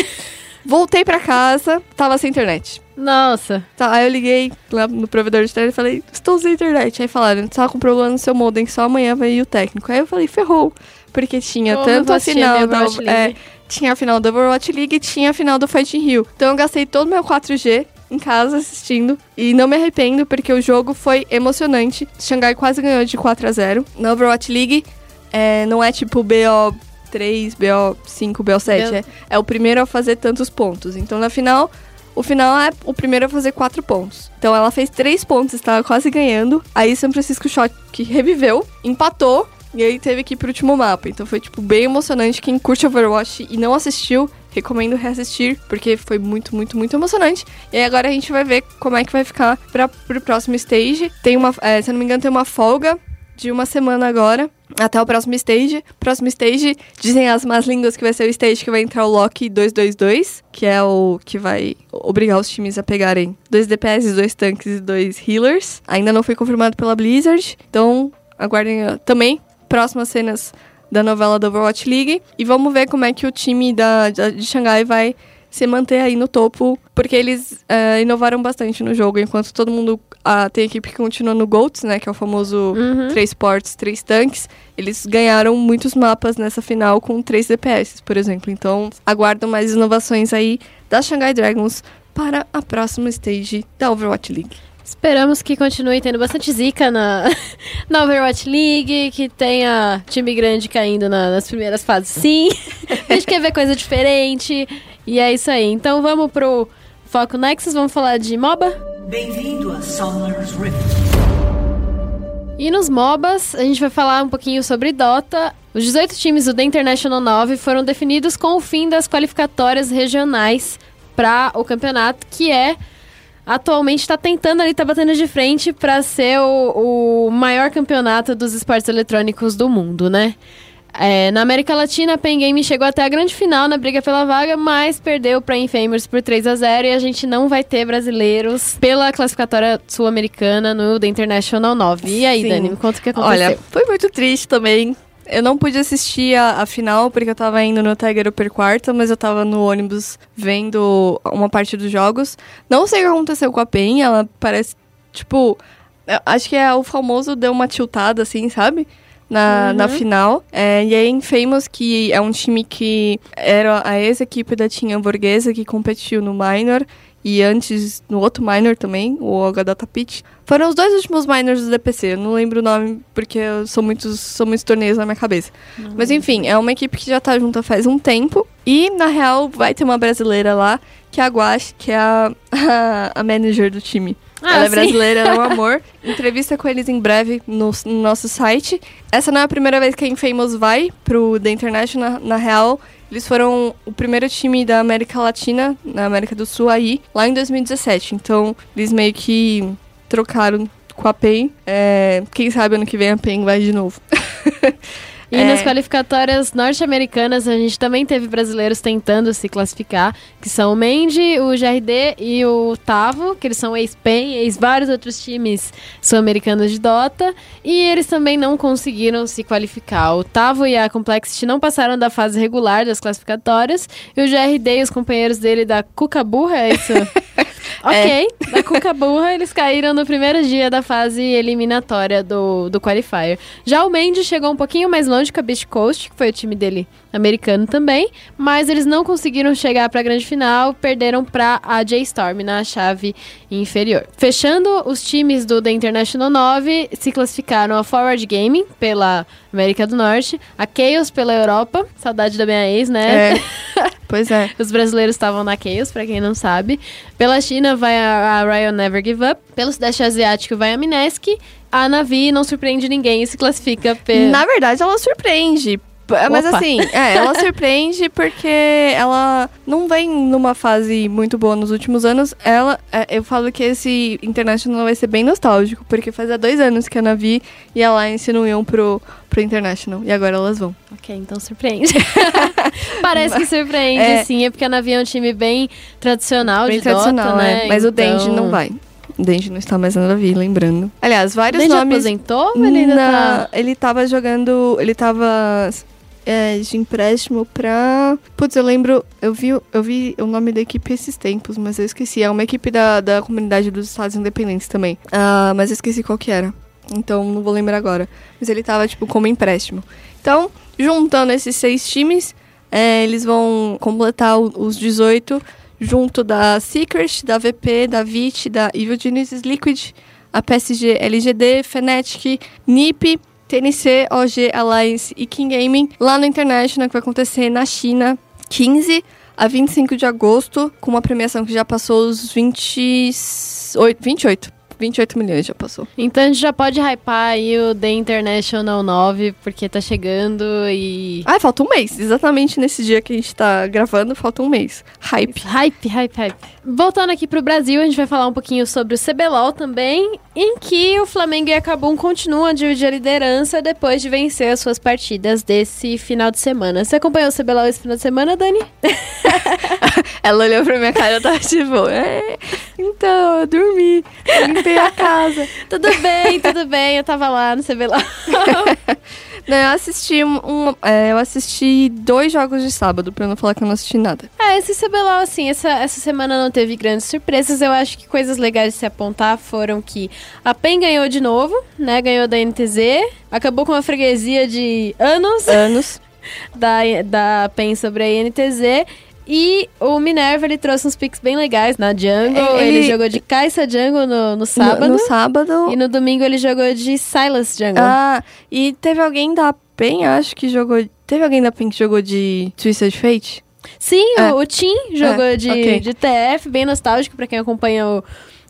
Voltei pra casa, tava sem internet. Nossa. Tá, aí eu liguei lá no provedor de internet e falei, estou sem internet. Aí falaram, tava com problema no seu modem, só amanhã vai ir o técnico. Aí eu falei, ferrou. Porque tinha Como eu tanto a final da, é, tinha a final da Overwatch League e tinha a final do Fighting Rio. Então eu gastei todo o meu 4G em casa assistindo. E não me arrependo, porque o jogo foi emocionante. Xangai quase ganhou de 4 a 0 Na Overwatch League, é, não é tipo BO3, BO5, BO7. Meu- É, é o primeiro a fazer tantos pontos. Então na final, O final é o primeiro a fazer quatro pontos. Então ela fez três pontos, estava quase ganhando. Aí São Francisco Shock reviveu, empatou e aí teve que ir pro último mapa. Então foi, tipo, bem emocionante. Quem curte Overwatch e não assistiu, recomendo reassistir, porque foi muito, muito, muito emocionante. E aí agora a gente vai ver como é que vai ficar pra, pro próximo stage. Tem uma, é, se eu não me engano, tem uma folga de uma semana agora. Até o próximo stage. Próximo stage, dizem as más línguas que vai ser o stage que vai entrar o Loki 222, que é o que vai obrigar os times a pegarem dois DPS, dois tanques e dois healers. Ainda não foi confirmado pela Blizzard, então aguardem uh, também próximas cenas da novela do Overwatch League. E vamos ver como é que o time da, da- de Xangai vai se manter aí no topo, porque eles eh, inovaram bastante no jogo, enquanto todo mundo ah, tem equipe que continua no GOATS, né, que é o famoso três ports, três tanques, eles ganharam muitos mapas nessa final com três DPS, por exemplo. Então, aguardam mais inovações aí da Shanghai Dragons para a próxima stage da Overwatch League. Esperamos que continue tendo bastante zica na, na Overwatch League, que tenha time grande caindo na- nas primeiras fases, sim. A gente quer ver coisa diferente. E é isso aí. Então vamos pro Foco Nexus, vamos falar de MOBA. Bem-vindo a Summer's Rift. E nos MOBAs, a gente vai falar um pouquinho sobre Dota. Os 18 times do The International 9 foram definidos com o fim das qualificatórias regionais para o campeonato, que é atualmente está tentando ali, tá batendo de frente para ser o, o maior campeonato dos esportes eletrônicos do mundo, né? É, na América Latina, a Pen Game chegou até a grande final na briga pela vaga, mas perdeu para Infamous por 3 a 0 e a gente não vai ter brasileiros pela classificatória sul-americana no The International 9. E aí, Sim. Dani, me conta o que aconteceu. Olha, foi muito triste também. Eu não pude assistir a, a final porque eu tava indo no Tiger Upper Quarta, mas eu tava no ônibus vendo uma parte dos jogos. Não sei o que aconteceu com a Pen, ela parece, tipo, acho que é o famoso deu uma tiltada, assim, sabe? Na, na final. É, e aí, Infamous, que é um time que era a ex-equipe da Team Hamburguesa, que competiu no Minor. E antes, no outro minor também, o Data Pitch. Foram os dois últimos minors do DPC. Eu não lembro o nome, porque sou muitos, são muitos torneios na minha cabeça. Mas enfim, é uma equipe que já tá junta faz um tempo. E, na real, vai ter uma brasileira lá, que é a Guache, que é a, a, a manager do time. Ah, Ela é brasileira, é um amor. Entrevista com eles em breve no, no nosso site. Essa não é a primeira vez que a Infamous vai pro The International, na real. Eles foram o primeiro time da América Latina, na América do Sul aí, lá em 2017. Então, eles meio que trocaram com a PEN. É, quem sabe ano que vem a PEN vai de novo. E É. nas qualificatórias norte-americanas, a gente também teve brasileiros tentando se classificar, que são o Mendy, o GRD e o Tavo, que eles são ex-PEN, ex-vários outros times sul-americanos de Dota, e eles também não conseguiram se qualificar. O Tavo e a Complexity não passaram da fase regular das classificatórias, e o GRD e os companheiros dele da Cuca Burra, é isso? ok, da Cuca Burra, eles caíram no primeiro dia da fase eliminatória do, do Qualifier. Já o Mendy chegou um pouquinho mais longe com a Beast Coast, que foi o time dele americano também, mas eles não conseguiram chegar para a grande final, perderam para a J-Storm na chave inferior. Fechando, os times do The International 9 se classificaram a Forward Gaming pela América do Norte, a Chaos pela Europa, saudade da minha ex, né? É. pois é. Os brasileiros estavam na Chaos, pra quem não sabe. Pela China vai a, a Ryan Never Give Up. Pelo Sudeste Asiático vai a Minesk. A Navi não surpreende ninguém e se classifica pelo... Na verdade, ela surpreende. Mas Opa. assim, é, ela surpreende porque ela não vem numa fase muito boa nos últimos anos. Ela, é, eu falo que esse International vai ser bem nostálgico, porque fazia dois anos que a Navi e a Alliance não iam pro, pro International. E agora elas vão. Ok, então surpreende. Parece que surpreende, É. sim. É porque a Navi é um time bem tradicional bem de tradicional, Dota, né? é. Mas o Denji Então- não vai. O Denji não está mais na Navi, lembrando. Aliás, vários Denji nomes. aposentou ou ele ainda Na- tá... Ele tava jogando. Ele tava é, de empréstimo pra. Putz, eu lembro. Eu vi, eu vi o nome da equipe esses tempos, mas eu esqueci. É uma equipe da, da comunidade dos Estados Independentes também. Ah, mas eu esqueci qual que era. Então não vou lembrar agora. Mas ele tava, tipo, como empréstimo. Então, juntando esses seis times, é, eles vão completar os 18 junto da Secret, da VP, da VIT, da Evil Genesis Liquid, a PSG LGD, Fnatic, NiP, TNC, OG, Alliance e King Gaming, lá no International, que vai acontecer na China, 15 a 25 de agosto, com uma premiação que já passou os 28, 28. 28 milhões já passou. Então a gente já pode hypar aí o The International 9, porque tá chegando e. Ah, falta um mês. Exatamente nesse dia que a gente tá gravando, falta um mês. Hype. Hype, hype, hype. Voltando aqui pro Brasil, a gente vai falar um pouquinho sobre o CBLOL também, em que o Flamengo e a Cabum continuam a dividir a liderança depois de vencer as suas partidas desse final de semana. Você acompanhou o CBLOL esse final de semana, Dani? Ela olhou pra minha cara e eu tava tipo, é, então, eu dormi, eu limpei a casa. tudo bem, tudo bem, eu tava lá no CBLOL. Não, eu assisti um, um- é, eu assisti dois jogos de sábado, pra não falar que eu não assisti nada. É, esse CBLOL, assim, essa, essa semana não teve grandes surpresas. Eu acho que coisas legais de se apontar foram que a PEN ganhou de novo, né? Ganhou da NTZ. Acabou com uma freguesia de anos Anos. da, da PEN sobre a INTZ. E o Minerva, ele trouxe uns picks bem legais na Jungle. É, Ele, ele- jogou de Kai'Sa Jungle no, no sábado. No, no sábado. E no domingo ele jogou de Silas Jungle. Ah, e teve alguém da PEN, acho que jogou. Teve alguém da PEN que jogou de Twisted Fate? Sim, É. o, o Tim jogou É, de, ok. de TF, bem nostálgico pra quem acompanha o,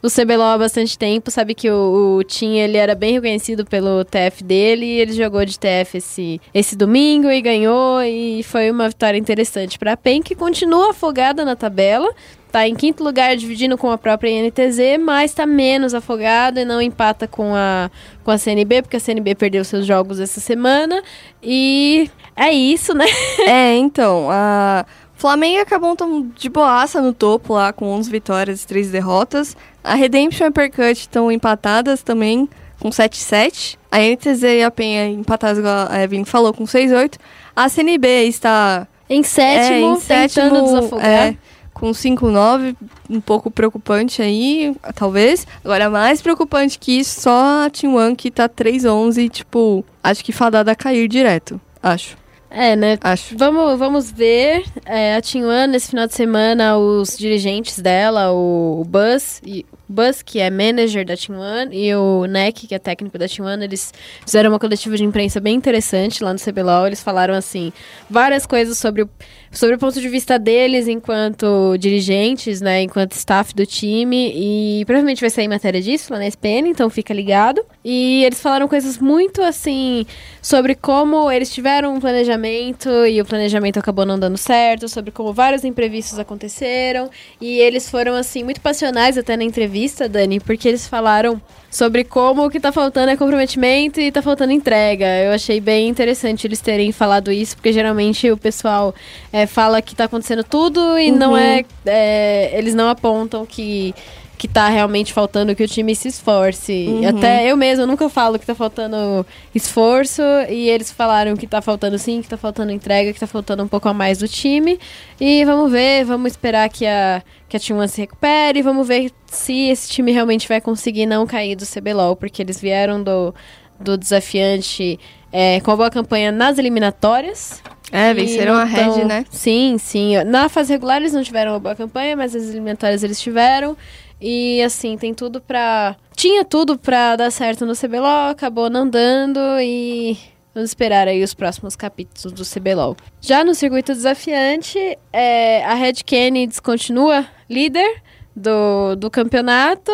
o CBLOL há bastante tempo. Sabe que o, o Tim ele era bem reconhecido pelo TF dele e ele jogou de TF esse, esse domingo e ganhou. E foi uma vitória interessante pra PEN, que continua afogada na tabela. Tá em quinto lugar, dividindo com a própria INTZ, mas tá menos afogada e não empata com a, com a CNB, porque a CNB perdeu seus jogos essa semana. E é isso, né? é, então, a Flamengo e a Cabum de boaça no topo lá, com 11 vitórias e 3 derrotas. A Redemption e a Percut estão empatadas também, com 7-7. A NTZ e a Penha empatadas, igual a Evelyn falou, com 6-8. A CNB está Em sétimo, é, em tentando sétimo, desafogar. é, com 5-9, um pouco preocupante aí, talvez. Agora, mais preocupante que isso, só a Team One que tá 3-11, tipo, acho que fadada a cair direto. Acho, É, né? acho. Vamos, vamos ver. É, a One, nesse final de semana, os dirigentes dela, o, o Buzz, e, Buzz, que é manager da One, e o Neck, que é técnico da One, eles fizeram uma coletiva de imprensa bem interessante lá no CBLOL. Eles falaram, assim, várias coisas sobre o, sobre o ponto de vista deles enquanto dirigentes, né, enquanto staff do time, e provavelmente vai sair matéria disso lá na SPN, então fica ligado. E eles falaram coisas muito, assim, sobre como eles tiveram um planejamento e o planejamento acabou não dando certo, sobre como vários imprevistos aconteceram. E eles foram, assim, muito passionais até na entrevista, Dani, porque eles falaram sobre como o que tá faltando é comprometimento e tá faltando entrega. Eu achei bem interessante eles terem falado isso, porque geralmente o pessoal é, fala que tá acontecendo tudo e não é, é, Eles não apontam que. Que tá realmente faltando que o time se esforce. Até eu mesma nunca falo que tá faltando esforço. E eles falaram que tá faltando sim, que tá faltando entrega, que tá faltando um pouco a mais do time. E vamos ver, vamos esperar que a, que a Team One se recupere. Vamos ver se esse time realmente vai conseguir não cair do CBLOL, porque eles vieram do, do desafiante é, com a boa campanha nas eliminatórias. É, venceram a Red, tão- né? Sim, sim. Na fase regular eles não tiveram uma boa campanha, mas as eliminatórias eles tiveram. E assim, tem tudo pra. Tinha tudo pra dar certo no CBLOL, acabou não dando e. Vamos esperar aí os próximos capítulos do CBLOL. Já no circuito desafiante, é, a Red Canids continua líder do, do campeonato.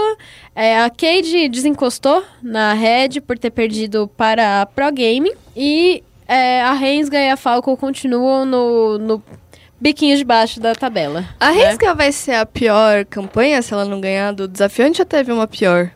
É, a Cade desencostou na Red por ter perdido para a Pro Game. E é, a Rensga e a Falco continuam no, no biquinho de baixo da tabela. A né? Rensga vai ser a pior campanha se ela não ganhar do desafiante ou teve uma pior?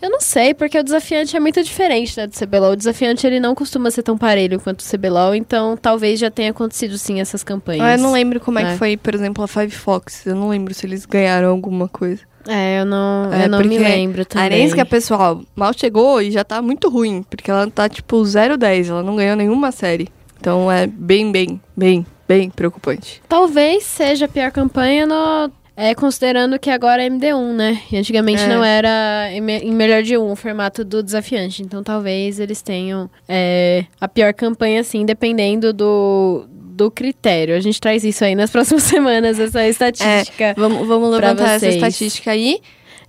Eu não sei, porque o desafiante é muito diferente né, do CBLOL. O desafiante ele não costuma ser tão parelho quanto o CBLOL, então talvez já tenha acontecido sim essas campanhas. Ah, eu não lembro como é, É. que foi, por exemplo, a Five Fox. Eu não lembro se eles ganharam alguma coisa. É, eu não, É, eu não me lembro A também. Rensga, pessoal, mal chegou e já tá muito ruim, porque ela tá tipo 0-10, ela não ganhou nenhuma série. Então é bem, bem, bem, bem preocupante. Talvez seja a pior campanha no, é, considerando que agora é MD1, né? E antigamente É. não era em, me- em melhor de um o formato do desafiante. Então talvez eles tenham é, a pior campanha, assim, dependendo do, do critério. A gente traz isso aí nas próximas semanas, essa estatística. Vamos, vamos Pra levantar essa estatística aí.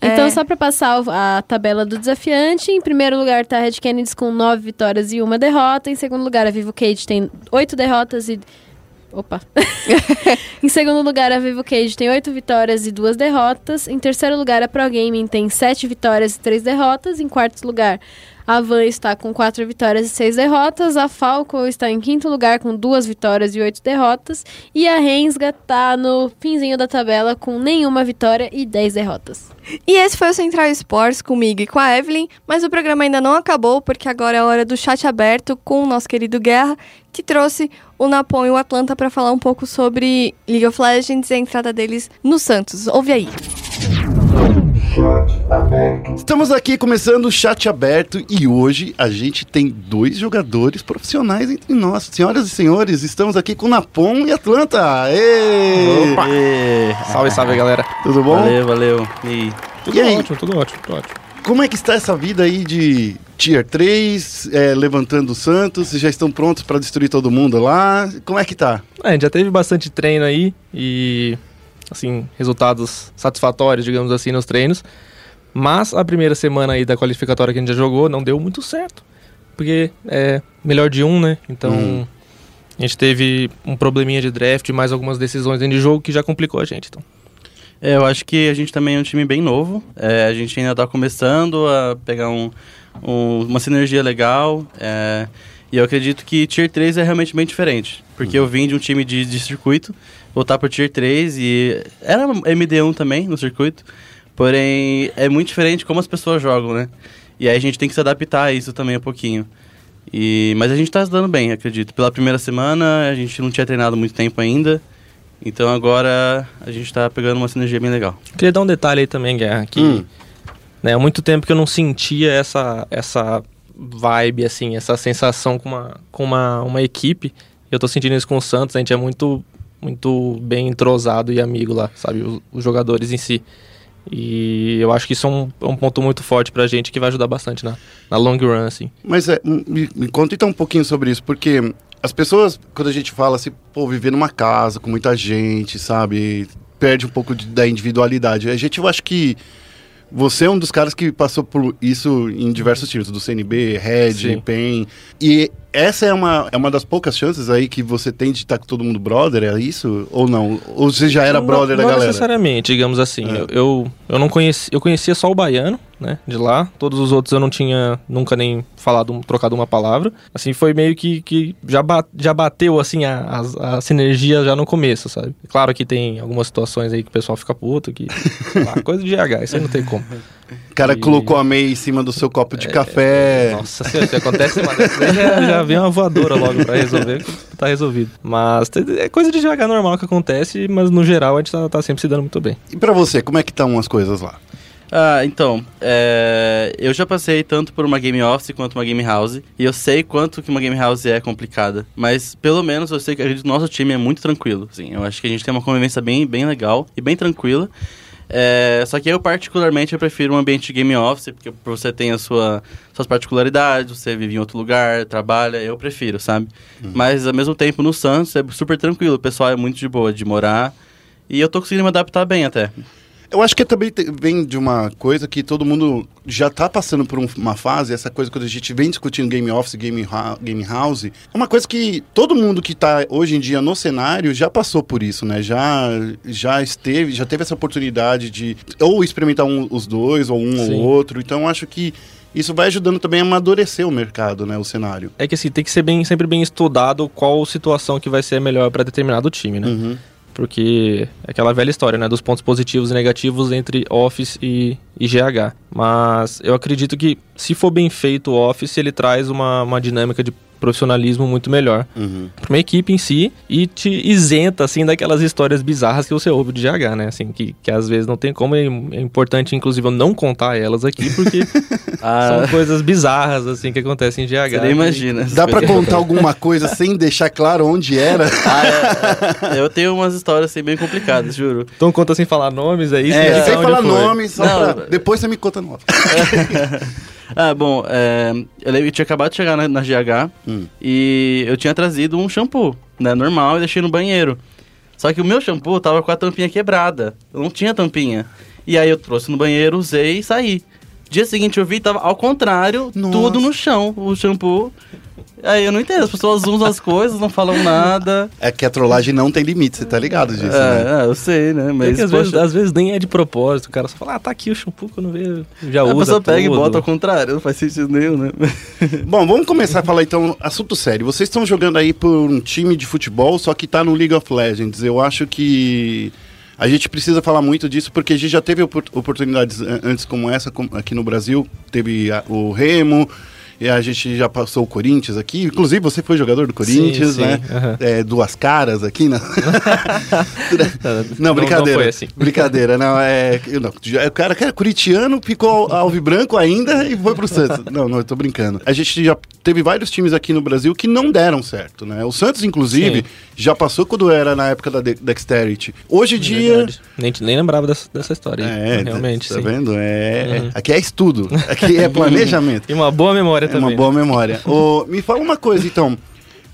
Então, É. só pra passar a tabela do desafiante, em primeiro lugar tá a Red Kennedy com nove vitórias e uma derrota. Em segundo lugar, a Vivo Cage tem oito derrotas e Opa. em segundo lugar, a Vivo Cage tem 8 vitórias e 2 derrotas. Em terceiro lugar, a Pro Gaming tem 7 vitórias e 3 derrotas. Em quarto lugar, a Van está com 4 vitórias e 6 derrotas. A Falco está em quinto lugar com 2 vitórias e 8 derrotas. E a Rensga está no finzinho da tabela com nenhuma vitória e 10 derrotas. E esse foi o Central Sports comigo e com a Evelyn, mas o programa ainda não acabou porque agora é hora do chat aberto com o nosso querido Guerra, que trouxe o Napon e o Atlanta para falar um pouco sobre League of Legends e a entrada deles no Santos. Ouve aí. Estamos aqui começando o chat aberto e hoje a gente tem dois jogadores profissionais entre nós. Senhoras e senhores, estamos aqui com Napon e Atlanta. Ê! Opa! Salve, salve, galera. Tudo bom? Valeu, valeu. E tudo E aí? ótimo, tudo ótimo, tudo ótimo. Como é que está essa vida aí de Tier 3, é, levantando o Santos? Já estão prontos para destruir todo mundo lá? Como é que tá? É, a gente já teve bastante treino aí e, assim, resultados satisfatórios, digamos assim, nos treinos. Mas a primeira semana aí da qualificatória que a gente já jogou não deu muito certo. Porque é melhor de um, né? Então Hum. a gente teve um probleminha de draft, mais algumas decisões dentro de jogo que já complicou a gente. Então. É, eu acho que a gente também é um time bem novo. É, a gente ainda está começando a pegar um, um- uma sinergia legal. é, e eu acredito que Tier 3 é realmente bem diferente. Porque eu vim de um time de, de circuito, voltar para Tier 3 e era MD1 também no circuito. Porém, é muito diferente como as pessoas jogam, né? E aí a gente tem que se adaptar a isso também um pouquinho. E, mas a gente tá se dando bem, acredito. Pela primeira semana, a gente não tinha treinado muito tempo ainda. Então agora a gente tá pegando uma sinergia bem legal. Queria dar um detalhe aí também, Guerra, que Hum. né, há muito tempo que eu não sentia essa, essa vibe, assim, essa sensação com uma, com uma, uma equipe. Eu tô sentindo isso com o Santos, a gente é muito, muito bem entrosado e amigo lá, sabe? Os, os jogadores em si. E eu acho que isso é um, é um ponto muito forte pra gente que vai ajudar bastante na, na long run, assim. Mas é, me, me conta então um pouquinho sobre isso, porque as pessoas, quando a gente fala assim, pô, viver numa casa com muita gente, sabe, perde um pouco de- da individualidade. A gente, eu acho que você é um dos caras que passou por isso em diversos times, do CNB, Red, Sim. PEN. E essa é uma, é uma das poucas chances aí que você tem de estar com todo mundo brother, é isso? Ou não? Ou você já era brother não, da não galera? necessariamente, digamos assim. É. Eu, eu, eu não conheci, eu conhecia só o baiano, né, de lá. Todos os outros eu não tinha nunca nem falado, trocado uma palavra. Assim, foi meio que, que já, ba- já bateu, assim, a, a, a sinergia já no começo, sabe? Claro que tem algumas situações aí que o pessoal fica puto, que, lá, coisa de GH, isso aí não tem como. O cara E- colocou a meia em cima do seu copo de café. Nossa senhora, se acontece uma dessas, já, já vem uma voadora logo pra resolver, tá resolvido. Mas é coisa de GH normal que acontece, mas no geral a gente tá, tá sempre se dando muito bem. E pra você, como é que estão as coisas lá? Ah, então, é, eu já passei tanto por uma game office quanto uma game house, e eu sei quanto que uma game house é complicada, mas pelo menos eu sei que a gente- nosso time é muito tranquilo, assim, eu acho que a gente tem uma convivência bem, bem legal e bem tranquila, É, só que eu particularmente eu prefiro um ambiente de game office, porque você tem a sua, suas particularidades, você vive em outro lugar, trabalha, eu prefiro, sabe? Mas ao mesmo tempo no Santos é super tranquilo, o pessoal é muito de boa de morar, e eu tô conseguindo me adaptar bem até. Eu acho que também te- vem de uma coisa que todo mundo já tá passando por um- uma fase, essa coisa quando a gente vem discutindo game office, game, game house, é uma coisa que todo mundo que tá hoje em dia no cenário já passou por isso, né? Já, já esteve, já teve essa oportunidade de ou experimentar um- os dois, ou um Sim. ou outro. Então eu acho que isso vai ajudando também a amadurecer o mercado, né? O cenário. É que assim, tem que ser bem, sempre bem estudado qual situação que vai ser melhor para determinado time, né? Uhum. Porque é aquela velha história, né? Dos pontos positivos e negativos entre Office e, e GH. Mas eu acredito que se for bem feito o Office, ele traz uma, uma dinâmica de profissionalismo muito melhor Uhum. para uma equipe em si e te isenta, assim, daquelas histórias bizarras que você ouve de GH, né? Assim, que, que às vezes não tem como. É é importante, inclusive, eu não contar elas aqui, porque Ah, são coisas bizarras, assim, que acontecem em GH. você nem imagina. essas Dá pra coisas. contar alguma coisa sem deixar claro onde era? Ah, é, é. eu tenho umas histórias assim bem complicadas, juro. Então conta sem falar nomes, é isso? É, Indicar sem falar foi. nome, só Não, pra... Depois você me conta nome. Ah, bom, é, eu tinha acabado de chegar na, na GH Hum. e eu tinha trazido um shampoo, né, normal, e deixei no banheiro. Só que o meu shampoo tava com a tampinha quebrada, eu não tinha tampinha. E aí eu trouxe no banheiro, usei e saí. Dia seguinte eu vi, tava ao contrário, Nossa. tudo no chão, o shampoo. Aí eu não entendo, as pessoas usam as coisas, não falam nada. É que a trollagem não tem limite, você tá ligado disso, né? É, é, eu sei, né? É Mas que às, poxa, vezes, às vezes nem é de propósito, o cara só fala, ah, tá aqui o shampoo que eu não vejo, já a usa pessoa pega e tudo. bota ao contrário, não faz sentido nenhum, né? Bom, vamos começar a falar então, assunto sério. Vocês estão jogando aí por um time de futebol, só que tá no League of Legends. Eu acho que a gente precisa falar muito disso, porque a gente já teve opor- oportunidades an- antes como essa aqui no Brasil. Teve o Remo, e a gente já passou o Corinthians aqui. Inclusive, você foi jogador do Corinthians, sim, né? aham. É, duas caras aqui, né? não, brincadeira. Não foi assim. Brincadeira, não, é. Não, o cara que era curitiano, ficou alvibranco ainda e foi pro Santos. Não, não, eu tô brincando. A gente já teve vários times aqui no Brasil que não deram certo, né? O Santos, inclusive, Sim. já passou quando era na época da De- Dexterity. Hoje em dia. Verdade. Nem, nem lembrava dessa, dessa história. É, realmente, tá sim. vendo? É, Uhum. Aqui é estudo, aqui é planejamento. E uma boa memória É também. uma né? boa memória. Ô, me fala uma coisa, então.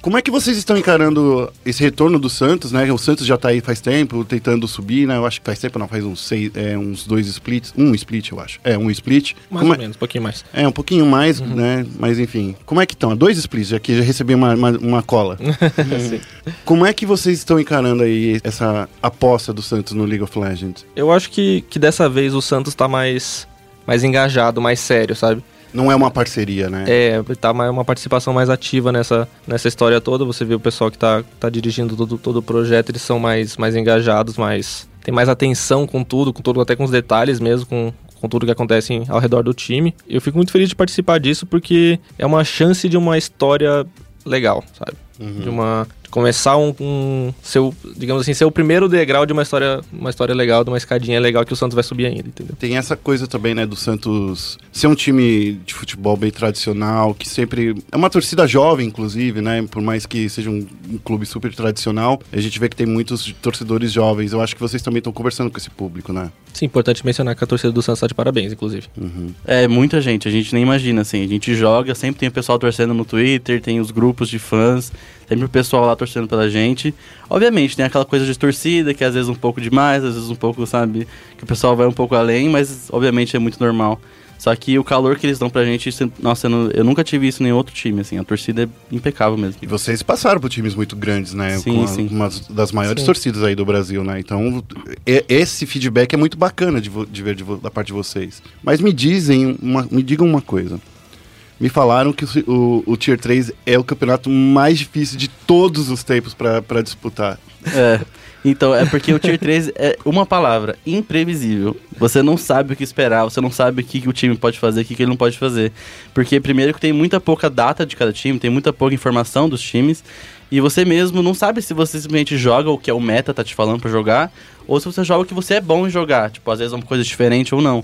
Como é que vocês estão encarando esse retorno do Santos, né? O Santos já tá aí faz tempo, tentando subir, né? Eu acho que faz tempo, não, faz uns seis, é, uns dois splits. Um split, eu acho. É, um split. Mais Como ou é, menos, um pouquinho mais. é, um pouquinho mais, né? Mas enfim. Como é que estão? Dois splits, já que já recebi uma, uma, uma cola. Como é que vocês estão encarando aí essa aposta do Santos no League of Legends? Eu acho que, que dessa vez o Santos tá mais, mais engajado, mais sério, sabe? Não é uma parceria, né? É, tá mais, uma participação mais ativa nessa, nessa história toda. Você vê o pessoal que tá, tá dirigindo todo, todo o projeto, eles são mais, mais engajados, mais. tem mais atenção com tudo, com tudo, até com os detalhes mesmo, com, com tudo que acontece ao redor do time. Eu fico muito feliz de participar disso porque é uma chance de uma história legal, sabe? De uma. Começar um, um. seu, digamos assim, ser o primeiro degrau de uma história, uma história legal, de uma escadinha legal que o Santos vai subir ainda, entendeu? Tem essa coisa também, né, do Santos ser um time de futebol bem tradicional, que sempre. É uma torcida jovem, inclusive, né? Por mais que seja um, um clube super tradicional, a gente vê que tem muitos torcedores jovens. Eu acho que vocês também estão conversando com esse público, né? Sim, importante mencionar que a torcida do Santos tá de parabéns, inclusive. É, muita gente, a gente nem imagina, assim. A gente joga, sempre tem o pessoal torcendo no Twitter, tem os grupos de fãs, sempre o pessoal lá torcendo pela gente. Obviamente, tem aquela coisa de torcida, que às vezes um pouco demais, às vezes um pouco, sabe, que o pessoal vai um pouco além, mas obviamente é muito normal. Só que o calor que eles dão pra gente, nossa, eu, não- eu nunca tive isso em nenhum outro time, assim. A torcida é impecável mesmo. E vocês passaram por times muito grandes, né? Sim, com a- sim. uma das maiores Sim. torcidas aí do Brasil, né? Então, e- esse feedback é muito bacana de, de ver de da parte de vocês. Mas me dizem, uma- me digam uma coisa. Me falaram que o, o, o Tier 3 é o campeonato mais difícil de todos os tempos pra disputar. É. Então, é porque o Tier 3 é uma palavra, imprevisível. Você não sabe o que esperar, você não sabe o que, o time pode fazer, o que, ele não pode fazer. Porque, primeiro, que tem muita pouca data de cada time, tem muita pouca informação dos times, e você mesmo não sabe se você simplesmente joga o que é o meta tá te falando pra jogar, ou se você joga o que você é bom em jogar. Tipo, às vezes é uma coisa diferente ou não.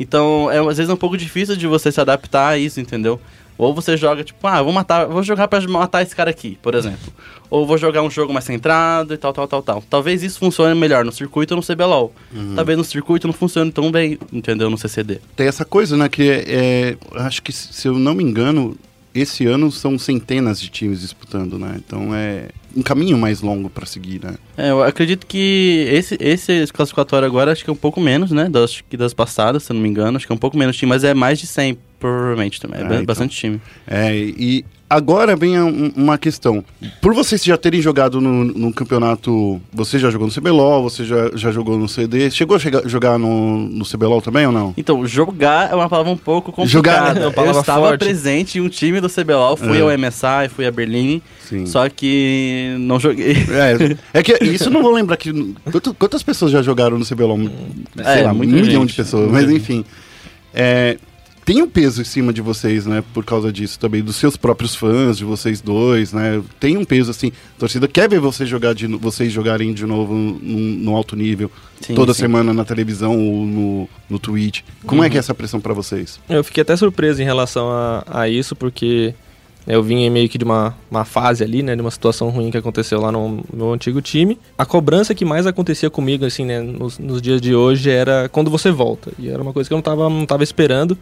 Então, é, às vezes é um pouco difícil de você se adaptar a isso, entendeu? Ou você joga, tipo, ah, vou matar, vou jogar pra matar esse cara aqui, por exemplo. Ou vou jogar um jogo mais centrado e tal, tal, tal, tal. Talvez isso funcione melhor no circuito ou no CBLOL. Talvez no circuito não funcione tão bem, entendeu? No CCD. Tem essa coisa, né? Que é, é- acho que, se eu não me engano, esse ano são centenas de times disputando, né? Então é um caminho mais longo pra seguir, né? É, eu acredito que esse, esse classificatório agora acho que é um pouco menos, né? Das, que das passadas, se não me engano. Acho que é um pouco menos mas é mais de 100, provavelmente também. É ba- então. bastante time. É, e agora vem um- uma questão. Por vocês já terem jogado no, no campeonato. Você já jogou no CBLOL, você já, já jogou no CD. Chegou a chegar- jogar no, no CBLOL também ou não? Então, jogar é uma palavra um pouco Jogar, complicada. né? É uma eu estava forte. presente em um time do CBLOL, fui É. ao MSI, fui a Berlim, Sim. só que não joguei. É, é que isso eu não vou lembrar que. quanto- quantas pessoas já jogaram no CBLOL? Sei É, lá, um milhão gente. de pessoas. Mas enfim. É, tem um peso em cima de vocês, né? Por causa disso também, dos seus próprios fãs, de vocês dois, né? Tem um peso assim. A torcida quer ver vocês, jogar de, vocês jogarem de novo no, alto nível, Sim, toda sim. semana na televisão ou no, no Twitch. Como é que é essa pressão pra vocês? Eu fiquei até surpreso em relação a, a isso, porque eu vim meio que de uma, uma fase ali, né? De uma situação ruim que aconteceu lá no meu antigo time. A cobrança que mais acontecia comigo, assim, né? Nos, nos dias de hoje era quando você volta. E era uma coisa que eu não tava, não tava esperando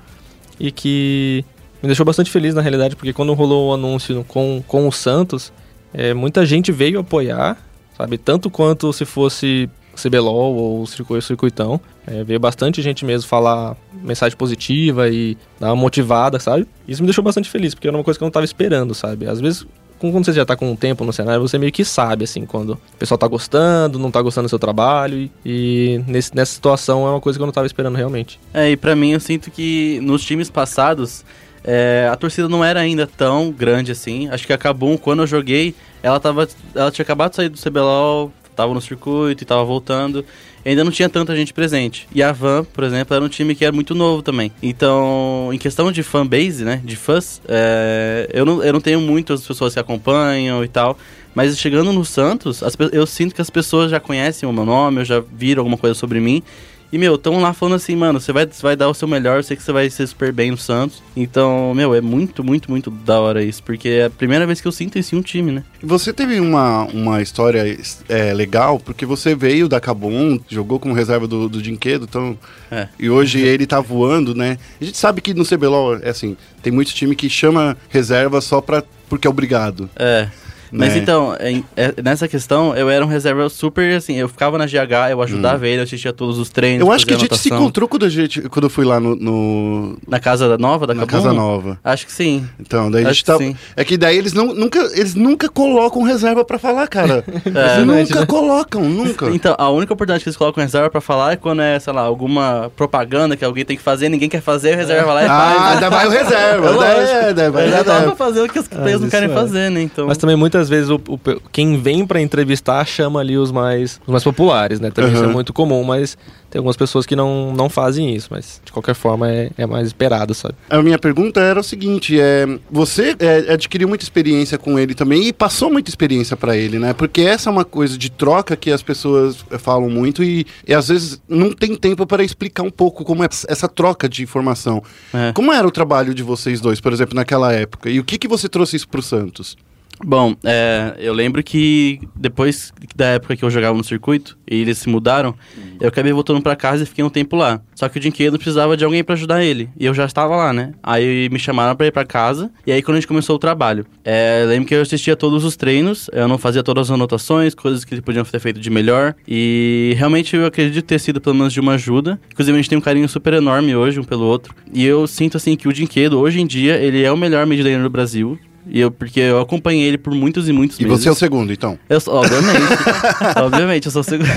e que me deixou bastante feliz, na realidade, porque quando rolou o anúncio com, com o Santos, é, muita gente veio apoiar, sabe? Tanto quanto se fosse CBLOL ou circuitão. É, veio bastante gente mesmo falar mensagem positiva e dar uma motivada, sabe? Isso me deixou bastante feliz, porque era uma coisa que eu não tava esperando, sabe? Às vezes quando você já tá com um tempo no cenário, você meio que sabe, assim, quando o pessoal tá gostando, não tá gostando do seu trabalho. E, nesse- nessa situação é uma coisa que eu não tava esperando realmente. É, e pra mim eu sinto que nos times passados é, a torcida não era ainda tão grande assim. Acho que a quando eu joguei, ela tava. Ela tinha acabado de sair do CBLOL, tava no circuito e tava voltando. Ainda não tinha tanta gente presente. E a Van, por exemplo, era um time que era muito novo também. Então, em questão de fanbase, né? De fãs, é, eu, não, eu não tenho muitas pessoas que acompanham e tal. Mas chegando no Santos, as eu sinto que as pessoas já conhecem o meu nome, eu já viram alguma coisa sobre mim. E, meu, estão lá falando assim, mano, você vai, vai dar o seu melhor, eu sei que você vai ser super bem no Santos. Então, meu, é muito, muito, muito da hora isso. Porque é a primeira vez que eu sinto em um time, né? Você teve uma, uma história é, legal, porque você veio da Cabum, jogou como reserva do, do Dinquedo, então. É. E hoje ele tá voando, né? A gente sabe que no CBLOL, é assim, tem muito time que chama reserva só pra, porque é obrigado. É. Mas né? então, em- é- nessa questão, eu era um reserva super, assim, eu ficava na GH, eu ajudava ele, eu assistia todos os treinos. Hum. Eu acho que a gente se encontrou quando, a gente, quando eu fui lá no, no- Na casa nova da na Kabum? Casa Nova. Acho que sim. Então, daí a Acho gente que tá. sim. É que daí eles não, nunca, eles nunca colocam reserva pra falar, cara. É, eles nunca colocam, nunca. Então, a única oportunidade que eles colocam reserva pra falar é quando é, sei lá, alguma propaganda que alguém tem que fazer, ninguém quer fazer, a reserva lá e faz. Ah, né? daí vai o reserva. É daí, é, daí reserva. fazer o que os players não isso querem é. fazer, né? Então. Mas também muitas vezes o, o- quem vem pra entrevistar chama ali os mais, os mais populares, né? Também isso é Uhum. muito comum, mas tem algumas pessoas que não, não fazem isso, mas de qualquer forma é, é mais esperado, sabe? A minha pergunta era o seguinte: é, você é, adquiriu muita experiência com ele também e passou muita experiência pra ele, né? Porque essa é uma coisa de troca que as pessoas eh, falam muito e, e às vezes não tem tempo para explicar um pouco como é essa troca de informação. É. Como era o trabalho de vocês dois, por exemplo, naquela época? E o que, que você trouxe isso pro Santos? Bom, é, eu lembro que depois da época que eu jogava no circuito e eles se mudaram, eu acabei voltando pra casa e fiquei um tempo lá. Só que o Dinquedo precisava de alguém pra ajudar ele. E eu já estava lá, né? Aí me chamaram pra ir pra casa. E aí quando a gente começou o trabalho, é, eu lembro que eu assistia todos os treinos, eu não fazia todas as anotações, coisas que eles podiam ter feito de melhor. E realmente eu acredito ter sido pelo menos de uma ajuda. Inclusive a gente tem um carinho super enorme hoje um pelo outro. E eu sinto assim que o Dinquedo, hoje em dia, ele é o melhor laner do Brasil. E eu, porque eu acompanhei ele por muitos e muitos E meses. você é o segundo, então? Eu obviamente. obviamente, eu sou o segundo.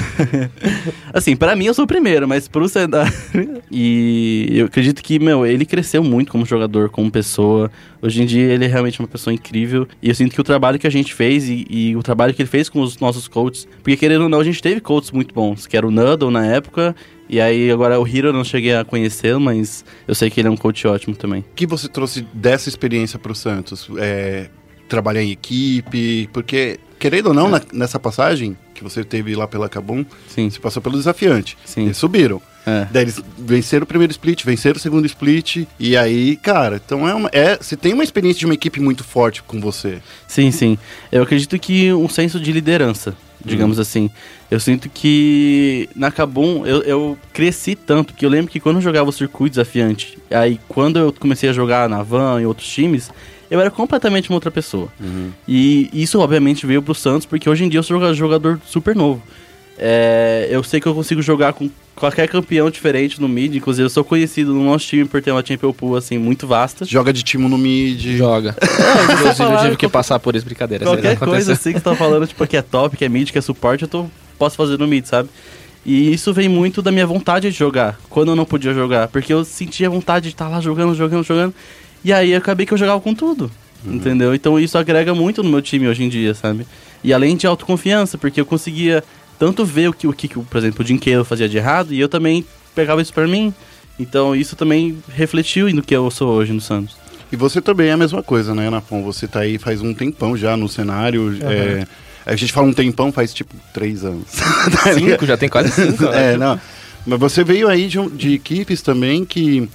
assim, pra mim eu sou o primeiro, mas pro cenário. e eu acredito que, meu, ele cresceu muito como jogador, como pessoa. Hoje em dia ele é realmente uma pessoa incrível. E eu sinto que o trabalho que a gente fez e, e o trabalho que ele fez com os nossos coaches. Porque querendo ou não, a gente teve coaches muito bons, que era o Nuddle na época. E aí agora o Hiro eu não cheguei a conhecê-lo, mas eu sei que ele é um coach ótimo também. O que você trouxe dessa experiência pro Santos? É, trabalhar em equipe? Porque, querendo ou não, na- nessa passagem que você teve lá pela Cabum, Sim, você passou pelo desafiante. sim. Eles subiram. É. Daí eles venceram o primeiro split, venceram o segundo split. E aí, cara, então é uma. É, você tem uma experiência de uma equipe muito forte com você. Sim, sim. Eu acredito que um senso de liderança, digamos Uhum. assim. Eu sinto que na Kabum eu, eu cresci tanto que eu lembro que quando eu jogava o circuito desafiante, aí quando eu comecei a jogar na Van e outros times, eu era completamente uma outra pessoa. E isso obviamente veio pro Santos porque hoje em dia eu sou joga- jogador super novo. É, eu sei que eu consigo jogar com qualquer campeão diferente no mid, inclusive eu sou conhecido no nosso time por ter uma champion pool assim muito vasta. Joga de time no mid. Joga. Inclusive, eu tive que passar por isso, brincadeira. Qualquer coisa assim que você tá falando, tipo, que é top, que é mid, que é suporte, eu tô, posso fazer no mid, sabe? E isso vem muito da minha vontade de jogar, quando eu não podia jogar. Porque eu sentia vontade de estar lá jogando, jogando, jogando. E aí acabei que eu jogava com tudo. Entendeu? Então isso agrega muito no meu time hoje em dia, sabe? E além de autoconfiança, porque eu conseguia tanto ver o que, o que por exemplo, o Dinqueiro fazia de errado, e eu também pegava isso pra mim. Então isso também refletiu no que eu sou hoje no Santos. E você também é a mesma coisa, né, Napon? Você tá aí faz um tempão já no cenário. é, a gente fala um tempão, faz tipo três anos. Tá? Cinco, já tem quase cinco. né? É, não. Mas você veio aí de, de equipes também que.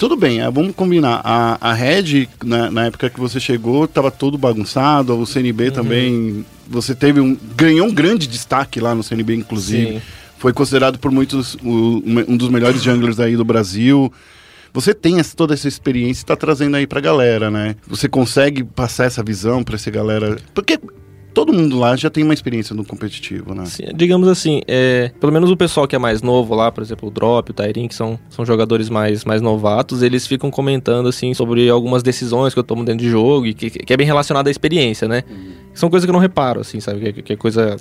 Tudo bem, ah, vamos combinar. A, a Red, na, na época que você chegou, tava todo bagunçado. O CNB também. Você teve um. ganhou um grande destaque lá no CNB, inclusive. Sim. Foi considerado por muitos o- um dos melhores junglers aí do Brasil. Você tem essa- toda essa experiência e está trazendo aí pra galera, né? Você consegue passar essa visão pra essa galera. Porque todo mundo lá já tem uma experiência no competitivo, né? Sim, digamos assim, é, pelo menos o pessoal que é mais novo lá, por exemplo, o Drop, o Tairin, que são, são jogadores mais, mais novatos, eles ficam comentando assim sobre algumas decisões que eu tomo dentro de jogo e que, que é bem relacionado à experiência, né? São coisas que eu não reparo, assim, sabe? Que, que é coisa.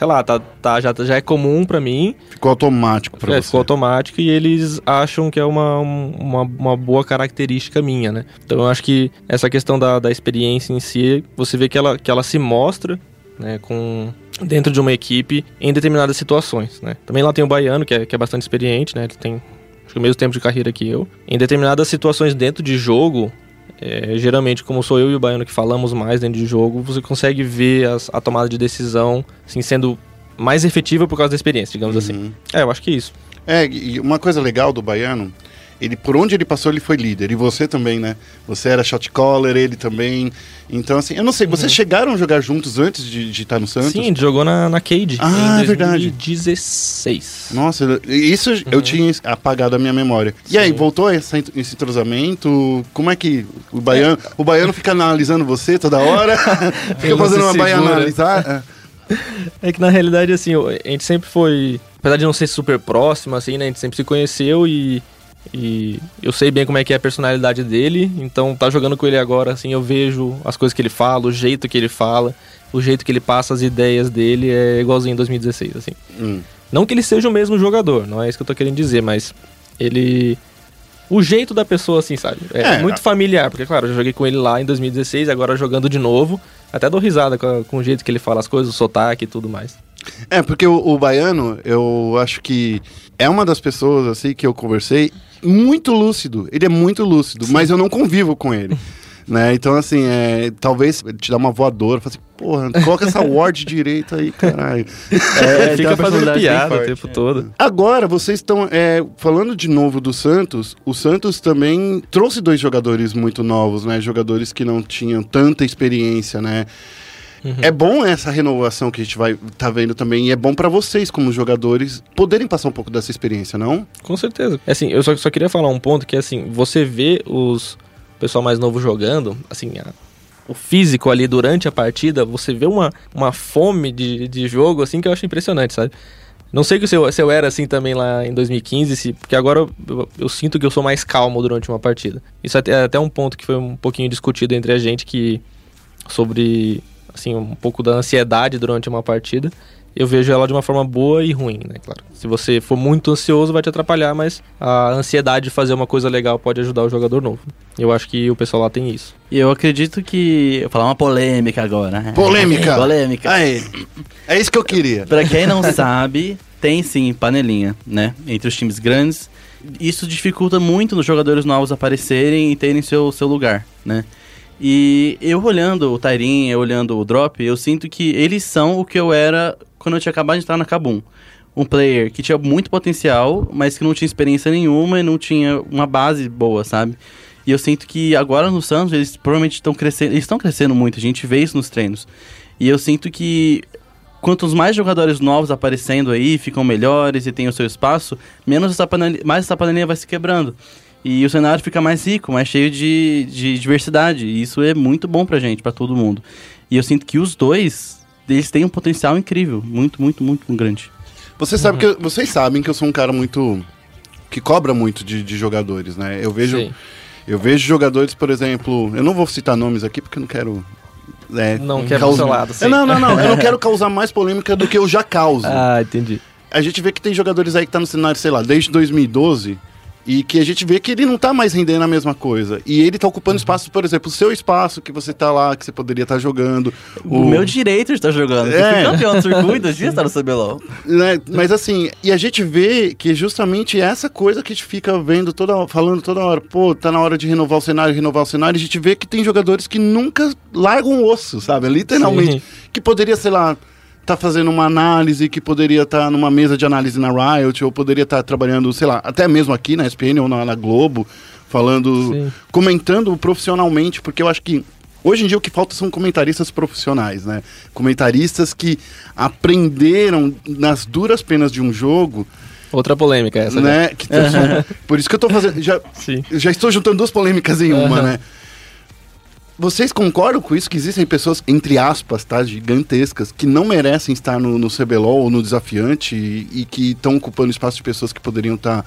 Sei lá, tá, tá, já, já é comum pra mim, Ficou automático pra é, você. ficou automático e eles acham que é uma, uma, uma boa característica minha, né? Então eu acho que essa questão da, da experiência em si, você vê que ela, que ela se mostra, né, com dentro de uma equipe em determinadas situações, né? Também lá tem o Baiano, que é, que é bastante experiente, né? Ele tem acho que o mesmo tempo de carreira que eu. Em determinadas situações dentro de jogo, é, geralmente, como sou eu e o Baiano que falamos mais dentro de jogo, você consegue ver as- a tomada de decisão assim, sendo mais efetiva por causa da experiência, digamos assim. É, eu acho que é isso. É, e uma coisa legal do Baiano, ele por onde ele passou, ele foi líder. E você também, né? Você era shot caller, ele também. Então, assim, eu não sei, vocês chegaram a jogar juntos antes de, de estar no Santos? Sim, jogou na, na Cade Ah, em é verdade. 2016. Nossa, isso eu tinha apagado a minha memória. E aí, voltou essa, esse entrosamento? Como é que o baiano, o baiano fica analisando você toda hora? fica fazendo uma baia segura. analisar? É que na realidade, assim, a gente sempre foi. Apesar de não ser super próximo, assim, né? A gente sempre se conheceu e. E eu sei bem como é que é a personalidade dele, então tá jogando com ele agora, assim, eu vejo as coisas que ele fala, o jeito que ele fala, o jeito que ele passa as ideias dele é igualzinho em 2016, assim. Hum. Não que ele seja o mesmo jogador, não é isso que eu tô querendo dizer, mas ele. O jeito da pessoa, assim, sabe? É, É. muito familiar, porque, claro, eu joguei com ele lá em 2016, agora jogando de novo. Até dou risada com, com o jeito que ele fala as coisas, o sotaque e tudo mais. É, porque o, o baiano, eu acho que é uma das pessoas, assim, que eu conversei, muito lúcido. Ele é muito lúcido, mas eu não convivo com ele. Né? Então, assim, é, talvez te dá uma voadora, fala assim, porra, coloca essa ward direita aí, caralho. É, Fica fazendo piada o tempo é. todo. Agora, vocês estão é, falando de novo do Santos. O Santos também trouxe dois jogadores muito novos, né? Jogadores que não tinham tanta experiência, né? É bom essa renovação que a gente vai tá vendo também e é bom pra vocês como jogadores poderem passar um pouco dessa experiência, não? Com certeza. Assim, eu só, só queria falar um ponto que, assim, você vê os pessoal mais novo jogando, assim, a- o físico ali durante a partida, você vê uma, uma fome de, de jogo, assim, que eu acho impressionante, sabe? Não sei se eu, se eu era assim também lá em 2015, se, porque agora eu, eu- eu sinto que eu sou mais calmo durante uma partida. Isso é até, é até um ponto que foi um pouquinho discutido entre a gente que sobre assim um pouco da ansiedade durante uma partida. Eu vejo ela de uma forma boa e ruim, né? Claro. Se você for muito ansioso, vai te atrapalhar, mas a ansiedade de fazer uma coisa legal pode ajudar o jogador novo. Eu acho que o pessoal lá tem isso. E eu acredito que. Vou falar uma polêmica agora. né? Polêmica! polêmica. Aí, é isso que eu queria. Pra quem não sabe, tem sim panelinha, né? Entre os times grandes. Isso dificulta muito nos jogadores novos aparecerem e terem seu, seu lugar, né? E eu olhando o Tairin, eu olhando o Drop, eu sinto que eles são o que eu era quando eu tinha acabado de entrar na Kabum. Um player que tinha muito potencial, mas que não tinha experiência nenhuma e não tinha uma base boa, sabe? E eu sinto que agora no Santos eles provavelmente estão crescendo, eles estão crescendo muito, a gente vê isso nos treinos. E eu sinto que quantos mais jogadores novos aparecendo aí, ficam melhores e têm o seu espaço, menos essa panelinha, mais essa panelinha vai se quebrando. E o cenário fica mais rico, mais cheio de, de diversidade. E isso é muito bom pra gente, pra todo mundo. E eu sinto que os dois, eles têm um potencial incrível. Muito, muito, muito grande. Você sabe que eu- vocês sabem que eu sou um cara muito que cobra muito de, de jogadores, né? Eu vejo Sim. eu vejo jogadores, por exemplo, eu não vou citar nomes aqui porque eu não quero é, Não quer causar- lado, sim. Não, não, não. Eu não quero causar mais polêmica do que eu já causo. Ah, entendi. A gente vê que tem jogadores aí que tá no cenário, sei lá, desde 2012 e que a gente vê que ele não tá mais rendendo a mesma coisa. E ele tá ocupando espaço, por exemplo, o seu espaço que você tá lá, que você poderia estar jogando. O, meu direito de estar jogando. É. Eu fui campeão do circuito, eu estar no CBLOL. né? Mas assim, e a gente vê que justamente essa coisa que a gente fica vendo toda falando toda hora, pô, tá na hora de renovar o cenário, renovar o cenário, a gente vê que tem jogadores que nunca largam o osso, sabe? Literalmente. Sim. Que poderia, sei lá, tá fazendo uma análise, que poderia estar numa mesa de análise na Riot, ou poderia estar trabalhando, sei lá, até mesmo aqui na SPN ou na, na Globo, falando, Sim. comentando profissionalmente, porque eu acho que hoje em dia o que falta são comentaristas profissionais, né? Comentaristas que aprenderam nas duras penas de um jogo, Outra polêmica essa, né? né? Que são- por isso que eu tô fazendo, já, Sim. já estou juntando duas polêmicas em uma, né? Vocês concordam com isso? Que existem pessoas, entre aspas, tá, gigantescas, que não merecem estar no, no CBLOL ou no desafiante e, e que estão ocupando espaço de pessoas que poderiam estar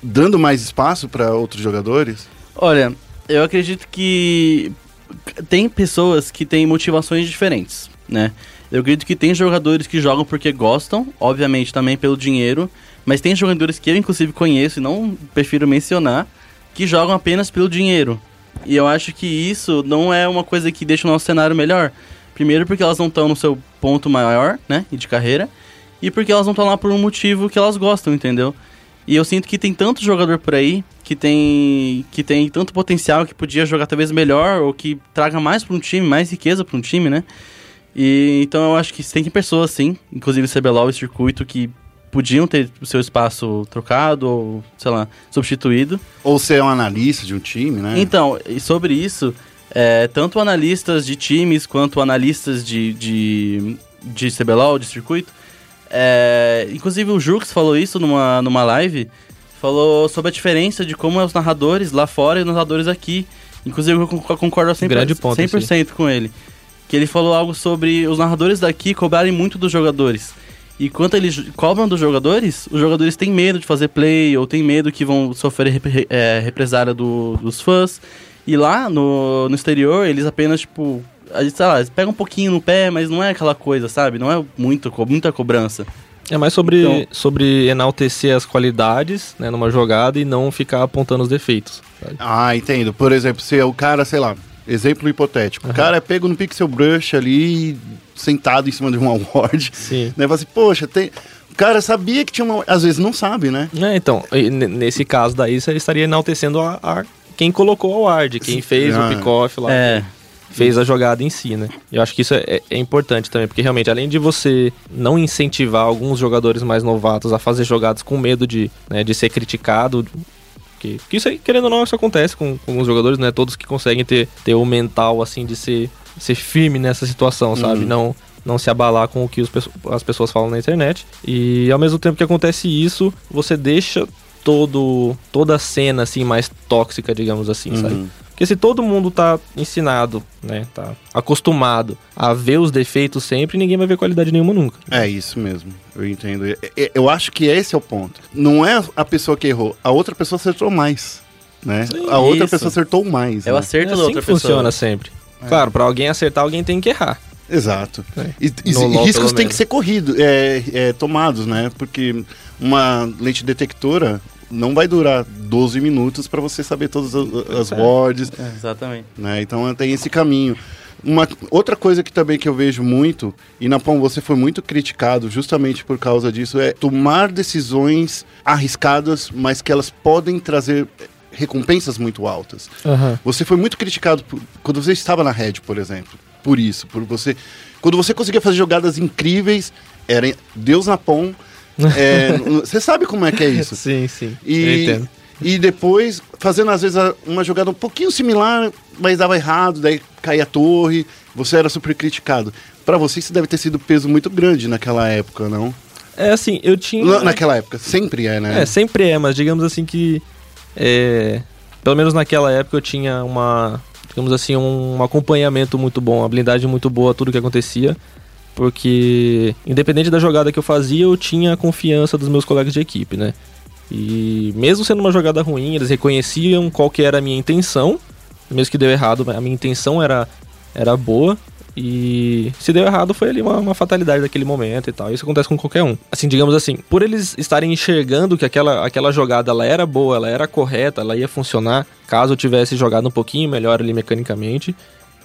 dando mais espaço para outros jogadores? Olha, eu acredito que tem pessoas que têm motivações diferentes, né? Eu acredito que tem jogadores que jogam porque gostam, obviamente também pelo dinheiro, mas tem jogadores que eu inclusive conheço e não prefiro mencionar, que jogam apenas pelo dinheiro. E eu acho que isso não é uma coisa que deixa o nosso cenário melhor. Primeiro porque elas não estão no seu ponto maior, né, de carreira, e porque elas não estão lá por um motivo que elas gostam, entendeu? E eu sinto que tem tanto jogador por aí que tem que tem tanto potencial que podia jogar talvez melhor ou que traga mais para um time, mais riqueza para um time, né? E então eu acho que tem pessoas sim, inclusive CBLOL e circuito que podiam ter o seu espaço trocado ou, sei lá, substituído. Ou ser um analista de um time, né? Então, e sobre isso, é, tanto analistas de times quanto analistas de, de, de CBLOL, de circuito, é, inclusive o Jux falou isso numa, numa live, falou sobre a diferença de como é os narradores lá fora e os narradores aqui. Inclusive eu con- concordo 100%, Grande ponto, 100% com ele. Que ele falou algo sobre os narradores daqui cobrarem muito dos jogadores. E quando eles cobram dos jogadores, os jogadores têm medo de fazer play ou têm medo que vão sofrer repre- é, represária do- dos fãs. E lá no, no exterior, eles apenas, tipo, a gente, sei lá, eles pegam um pouquinho no pé, mas não é aquela coisa, sabe? Não é muito, muita cobrança. É mais sobre, Então- sobre enaltecer as qualidades né, numa jogada e não ficar apontando os defeitos. sabe? Ah, entendo. Por exemplo, se o cara, sei lá, exemplo hipotético, o cara é pego no pixel brush ali, sentado em cima de um award, Sim. né? Fala assim, poxa, tem... O cara sabia que tinha uma... Às vezes não sabe, né? É, então, nesse caso daí, você estaria enaltecendo a, a- quem colocou o ward, quem fez Ah. o pick-off lá, É, fez a jogada em si, né? Eu acho que isso é, é importante também, porque realmente, além de você não incentivar alguns jogadores mais novatos a fazer jogadas com medo de, né, de ser criticado, que, que isso aí, querendo ou não, isso acontece com, com alguns jogadores, né? Todos que conseguem ter, ter o mental, assim, de ser, ser firme nessa situação, sabe? Não, não se abalar com o que os as pessoas falam na internet. E ao mesmo tempo que acontece isso, você deixa todo toda a cena, assim, mais tóxica, digamos assim, sabe? Porque se todo mundo tá ensinado, né, tá acostumado a ver os defeitos sempre, ninguém vai ver qualidade nenhuma nunca. É isso mesmo, eu entendo. E- e- Eu acho que esse é o ponto. Não é a pessoa que errou, a outra pessoa acertou mais, né? a outra isso. pessoa acertou mais. é o né? acerto é da assim outra que pessoa. funciona sempre. Claro, pra alguém acertar, alguém tem que errar. Exato. É. E, e- e riscos têm que ser corridos, é, é, tomados, né? Porque uma lente detectora não vai durar 12 minutos para você saber todas as, as words, É, exatamente. né? Então tem esse caminho. Uma outra coisa que também que eu vejo muito, e Napão, você foi muito criticado justamente por causa disso, é tomar decisões arriscadas, mas que elas podem trazer recompensas muito altas. Você foi muito criticado por- quando você estava na Red, por exemplo. Por isso, por você. Quando você conseguia fazer jogadas incríveis, era Deus na pão. É, Você sabe como é que é isso. Sim, sim. E, entendo. e depois, fazendo às vezes uma jogada um pouquinho similar, mas dava errado, daí caía a torre, você era super criticado. Pra você isso deve ter sido peso muito grande naquela época, não? É assim, eu tinha. Na- Naquela época, sempre é, né? É, sempre é, mas digamos assim que. é, pelo menos naquela época eu tinha uma. Digamos assim, um acompanhamento muito bom, uma blindagem muito boa a tudo que acontecia. Porque, independente da jogada que eu fazia, eu tinha a confiança dos meus colegas de equipe, né? E mesmo sendo uma jogada ruim, eles reconheciam qual que era a minha intenção. Mesmo que deu errado, a minha intenção era, era boa. E se deu errado, foi ali uma, uma fatalidade daquele momento e tal. Isso acontece com qualquer um. Assim, digamos assim, por eles estarem enxergando que aquela, aquela jogada ela era boa, ela era correta, ela ia funcionar, caso eu tivesse jogado um pouquinho melhor ali mecanicamente,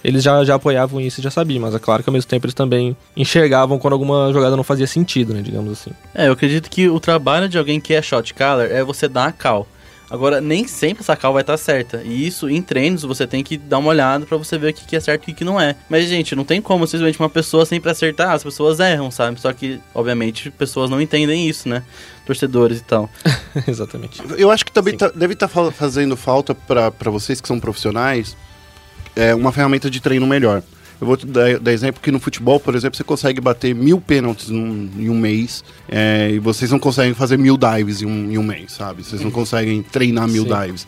eles já, já apoiavam isso e já sabiam. Mas é claro que ao mesmo tempo eles também enxergavam quando alguma jogada não fazia sentido, né? Digamos assim. É, eu acredito que o trabalho de alguém que é shot caller é você dar a cal. Agora, nem sempre essa cal vai estar certa. E isso, em treinos, você tem que dar uma olhada pra você ver o que é certo e o que não é. Mas, gente, não tem como simplesmente uma pessoa sempre acertar. As pessoas erram, sabe? Só que, obviamente, pessoas não entendem isso, né? Torcedores e tal. Exatamente. Eu acho que também tá- deve estar fazendo falta para vocês que são profissionais é, uma ferramenta de treino melhor. Eu vou te dar, dar exemplo que no futebol, por exemplo, você consegue bater mil pênaltis num- em um mês é, e vocês não conseguem fazer mil dives em um, em um mês, sabe? Vocês não conseguem treinar mil Sim. dives.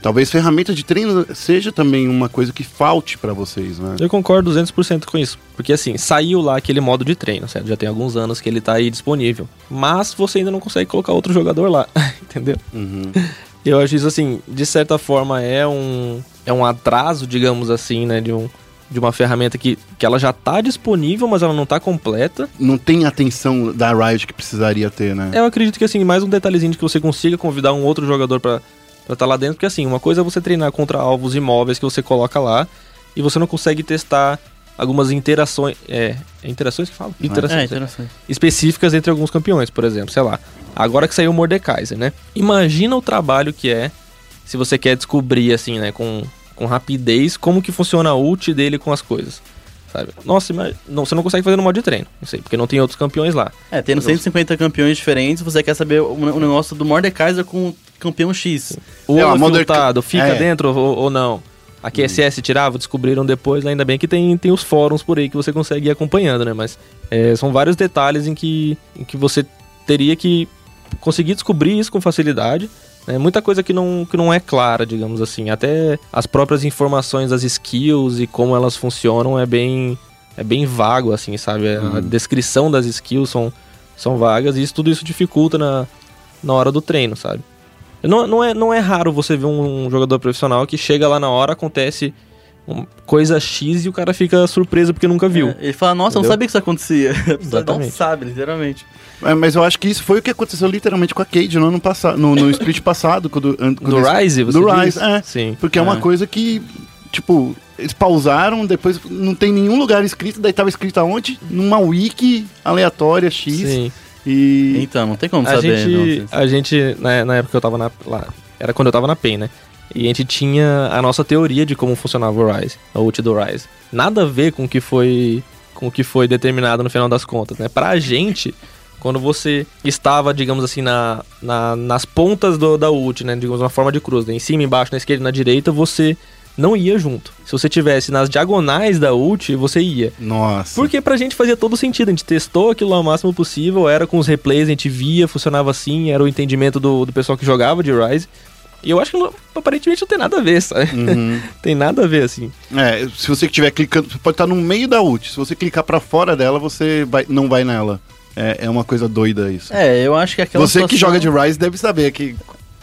talvez ferramenta de treino seja também uma coisa que falte pra vocês, né? Eu concordo 200% com isso. Porque assim, saiu lá aquele modo de treino, certo? Já tem alguns anos que ele tá aí disponível. Mas você ainda não consegue colocar outro jogador lá, entendeu? Uhum. Eu acho isso assim, de certa forma é um é um atraso, digamos assim, né, de um de uma ferramenta que, que ela já tá disponível, mas ela não tá completa. Não tem a atenção da Riot que precisaria ter, né? Eu acredito que assim, mais um detalhezinho de que você consiga convidar um outro jogador pra estar tá lá dentro, porque assim, uma coisa é você treinar contra alvos imóveis que você coloca lá e você não consegue testar algumas interações, é, é interações que fala? Interações, É, é. interessante. específicas entre alguns campeões, por exemplo, sei lá. Agora que saiu o Mordekaiser, né? Imagina o trabalho que é se você quer descobrir assim, né, com, com rapidez como que funciona a ult dele com as coisas. Sabe? Nossa, não, você não consegue fazer no modo de treino, não sei, porque não tem outros campeões lá. É, tendo 150 campeões diferentes, você quer saber o, o negócio do Mordekaiser com o campeão X. O É, é, fica é. dentro ou, ou não. A QSS tirava, descobriram depois, ainda bem que tem, tem os fóruns por aí que você consegue ir acompanhando, né? Mas é, são vários detalhes em que, em que você teria que conseguir descobrir isso com facilidade. Né? Muita coisa que não, que não é clara, digamos assim. Até as próprias informações das skills e como elas funcionam é bem, é bem vago, assim, sabe? A descrição das skills são, são vagas e isso, tudo isso dificulta na, na hora do treino, sabe? Não, não, é, não é raro você ver um jogador profissional que chega lá na hora, acontece coisa X e o cara fica surpreso porque nunca viu. É, ele fala, nossa, eu não Entendeu? sabia que isso acontecia. Pessoa não Exatamente. sabe, literalmente. É, mas eu acho que isso foi o que aconteceu literalmente com a Cade no ano passado, no, no split passado, quando, an- quando Do eles- Rise, você Do diz? Rise, é. Sim. Porque é uma É. coisa que, tipo, eles pausaram, depois não tem nenhum lugar escrito, daí tava escrito aonde? Numa wiki aleatória X. Sim. E Então, não tem como A saber. gente, não, a gente na, na época que eu tava na, lá, era quando eu tava na PEN, né? E a gente tinha a nossa teoria de como funcionava o Rise, a ult do Rise. Nada a ver com o que foi com o que foi determinado no final das contas, né? Pra gente, quando você estava, digamos assim, na, na- nas pontas do- da ult, né? Digamos, uma forma de cruz, né? em cima, embaixo, na esquerda e na direita, você não ia junto. Se você tivesse nas diagonais da ult, você ia. Nossa. Porque pra gente fazia todo sentido, a gente testou aquilo ao máximo possível, era com os replays, a gente via, funcionava assim, era o entendimento do, do pessoal que jogava de Rise. E eu acho que não- aparentemente não tem nada a ver, sabe? Uhum. tem nada a ver, assim. É, se você estiver clicando, você pode estar no meio da ult. Se você clicar pra fora dela, você vai- não vai nela. É, é uma coisa doida isso. É, eu acho que aquela você que situação- joga de Rise deve saber que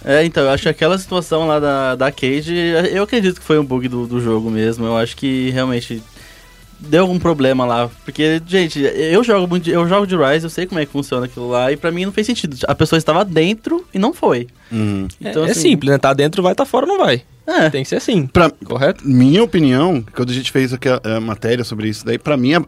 É, então, eu acho que aquela situação lá da, da Cage, eu acredito que foi um bug do, do jogo mesmo. Eu acho que realmente deu algum problema lá. Porque, gente, eu jogo muito, de- eu jogo de Rise, eu sei como é que funciona aquilo lá, e pra mim não fez sentido. A pessoa estava dentro e não foi. Uhum. Então, é, é assim, simples, né? Tá dentro, vai, tá fora, não vai. É. Tem que ser assim, Pra correto? minha opinião, quando a gente fez aqui a, a matéria sobre isso daí, pra mim, é,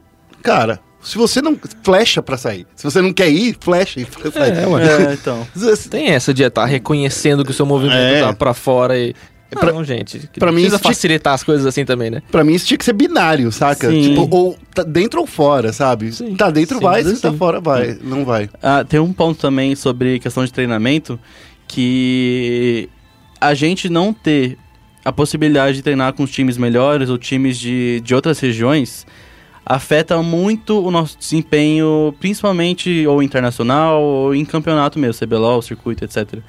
cara, se você não flecha pra sair, se você não quer ir, flecha pra sair. É, ué. É, então. Tem essa de estar reconhecendo que o seu movimento É. tá pra fora e... pra- não, gente. pra mim precisa isso tinha- facilitar as coisas assim também, né? Pra mim isso tinha que ser binário, saca? Sim. Tipo, ou tá dentro ou fora, sabe? Sim. Tá dentro vai, Simples se tá fora vai, não vai. Ah, tem um ponto também sobre questão de treinamento que a gente não ter a possibilidade de treinar com os times melhores ou times de, de outras regiões afeta muito o nosso desempenho, principalmente ou internacional ou em campeonato mesmo, CBLOL, circuito, etc.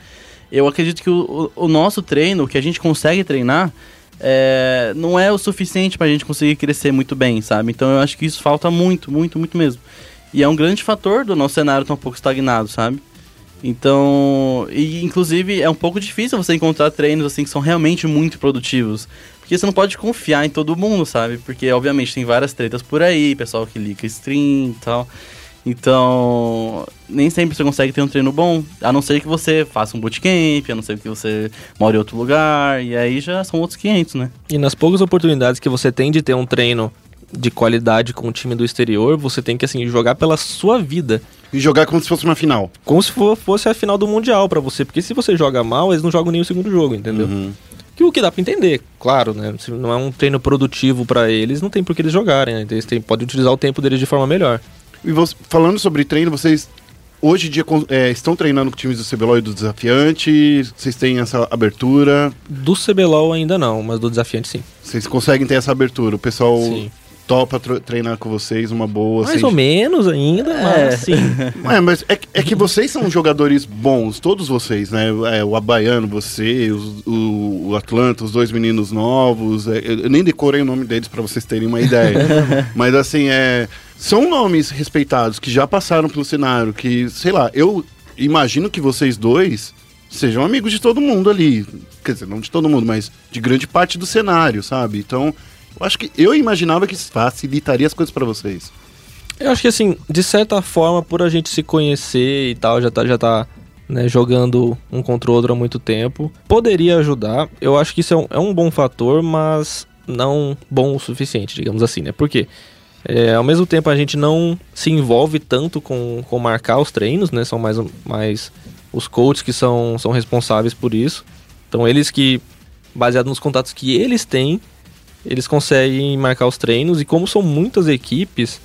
Eu acredito que o, o- nosso treino, o que a gente consegue treinar, é, não é o suficiente pra gente conseguir crescer muito bem, sabe? Então eu acho que isso falta muito, muito, muito mesmo. E é um grande fator do nosso cenário estar um pouco estagnado, sabe? Então, e inclusive é um pouco difícil você encontrar treinos assim que são realmente muito produtivos. Porque você não pode confiar em todo mundo, sabe? Porque obviamente tem várias tretas por aí, pessoal que liga stream e tal. Então, nem sempre você consegue ter um treino bom, a não ser que você faça um bootcamp, a não ser que você mora em outro lugar, e aí já são outros 500, né? E nas poucas oportunidades que você tem de ter um treino de qualidade com o time do exterior, você tem que, assim, jogar pela sua vida. E jogar como se fosse uma final. Como se for- fosse a final do Mundial pra você. Porque se você joga mal, eles não jogam nem o segundo jogo, entendeu? Uhum. Que o que dá pra entender, claro, né? Se não é um treino produtivo pra eles, não tem por que eles jogarem, né? Eles têm, podem utilizar o tempo deles de forma melhor. E você- falando sobre treino, vocês hoje em dia é, estão treinando com times do CBLOL e do Desafiante? Vocês têm essa abertura? Do CBLOL ainda não, mas do desafiante sim. Vocês conseguem ter essa abertura? O pessoal. Sim. topa treinar com vocês, uma boa. Mais assim, ou menos ainda, mas sim. É, mas é, que- é que vocês são jogadores bons, todos vocês, né? É, o Abaiano, você, os- o, o Atlanta, os dois meninos novos. é, eu nem decorei o nome deles pra vocês terem uma ideia. mas assim, é, são nomes respeitados que já passaram pelo cenário, que, sei lá, eu imagino que vocês dois sejam amigos de todo mundo ali. Quer dizer, não de todo mundo, mas de grande parte do cenário, sabe? Então, eu acho que eu imaginava que facilitaria as coisas pra vocês. Eu acho que assim, de certa forma, por a gente se conhecer e tal, já tá, já tá né, jogando um contra o outro há muito tempo, poderia ajudar. Eu acho que isso é um, é um bom fator, mas não bom o suficiente, digamos assim, né? Por quê? É, ao mesmo tempo a gente não se envolve tanto com, com marcar os treinos, né? São mais, mais os coaches que são, são responsáveis por isso. Então eles que, baseado nos contatos que eles têm, eles conseguem marcar os treinos. E como são muitas equipes,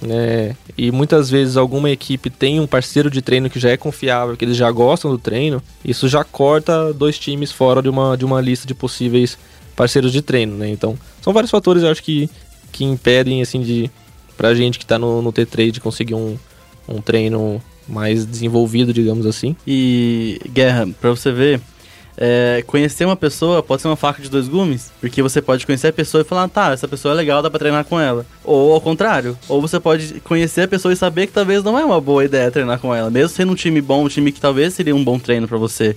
né? E muitas vezes alguma equipe tem um parceiro de treino que já é confiável, que eles já gostam do treino, isso já corta dois times fora de uma, de uma lista de possíveis parceiros de treino, né? Então, são vários fatores, eu acho que, que impedem, assim, de pra gente que tá no, no T3 de conseguir um, um treino mais desenvolvido, digamos assim. E, Guerra, pra você ver, é, conhecer uma pessoa pode ser uma faca de dois gumes, porque você pode conhecer a pessoa e falar, tá, essa pessoa é legal, dá pra treinar com ela. Ou ao contrário, ou você pode conhecer a pessoa e saber que talvez não é uma boa ideia treinar com ela, mesmo sendo um time bom, um time que talvez seria um bom treino pra você.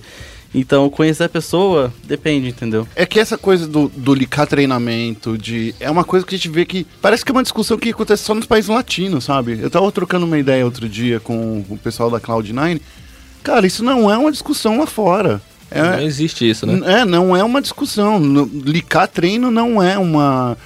Então, conhecer a pessoa depende, entendeu? É que essa coisa do, do licar treinamento, de. É uma coisa que a gente vê que. Parece que é uma discussão que acontece só nos países latinos, sabe? Eu tava trocando uma ideia outro dia com o pessoal da Cloud9. Cara, isso não é uma discussão lá fora. Não É, existe isso, né? é não é uma discussão. No- licar treino não é uma.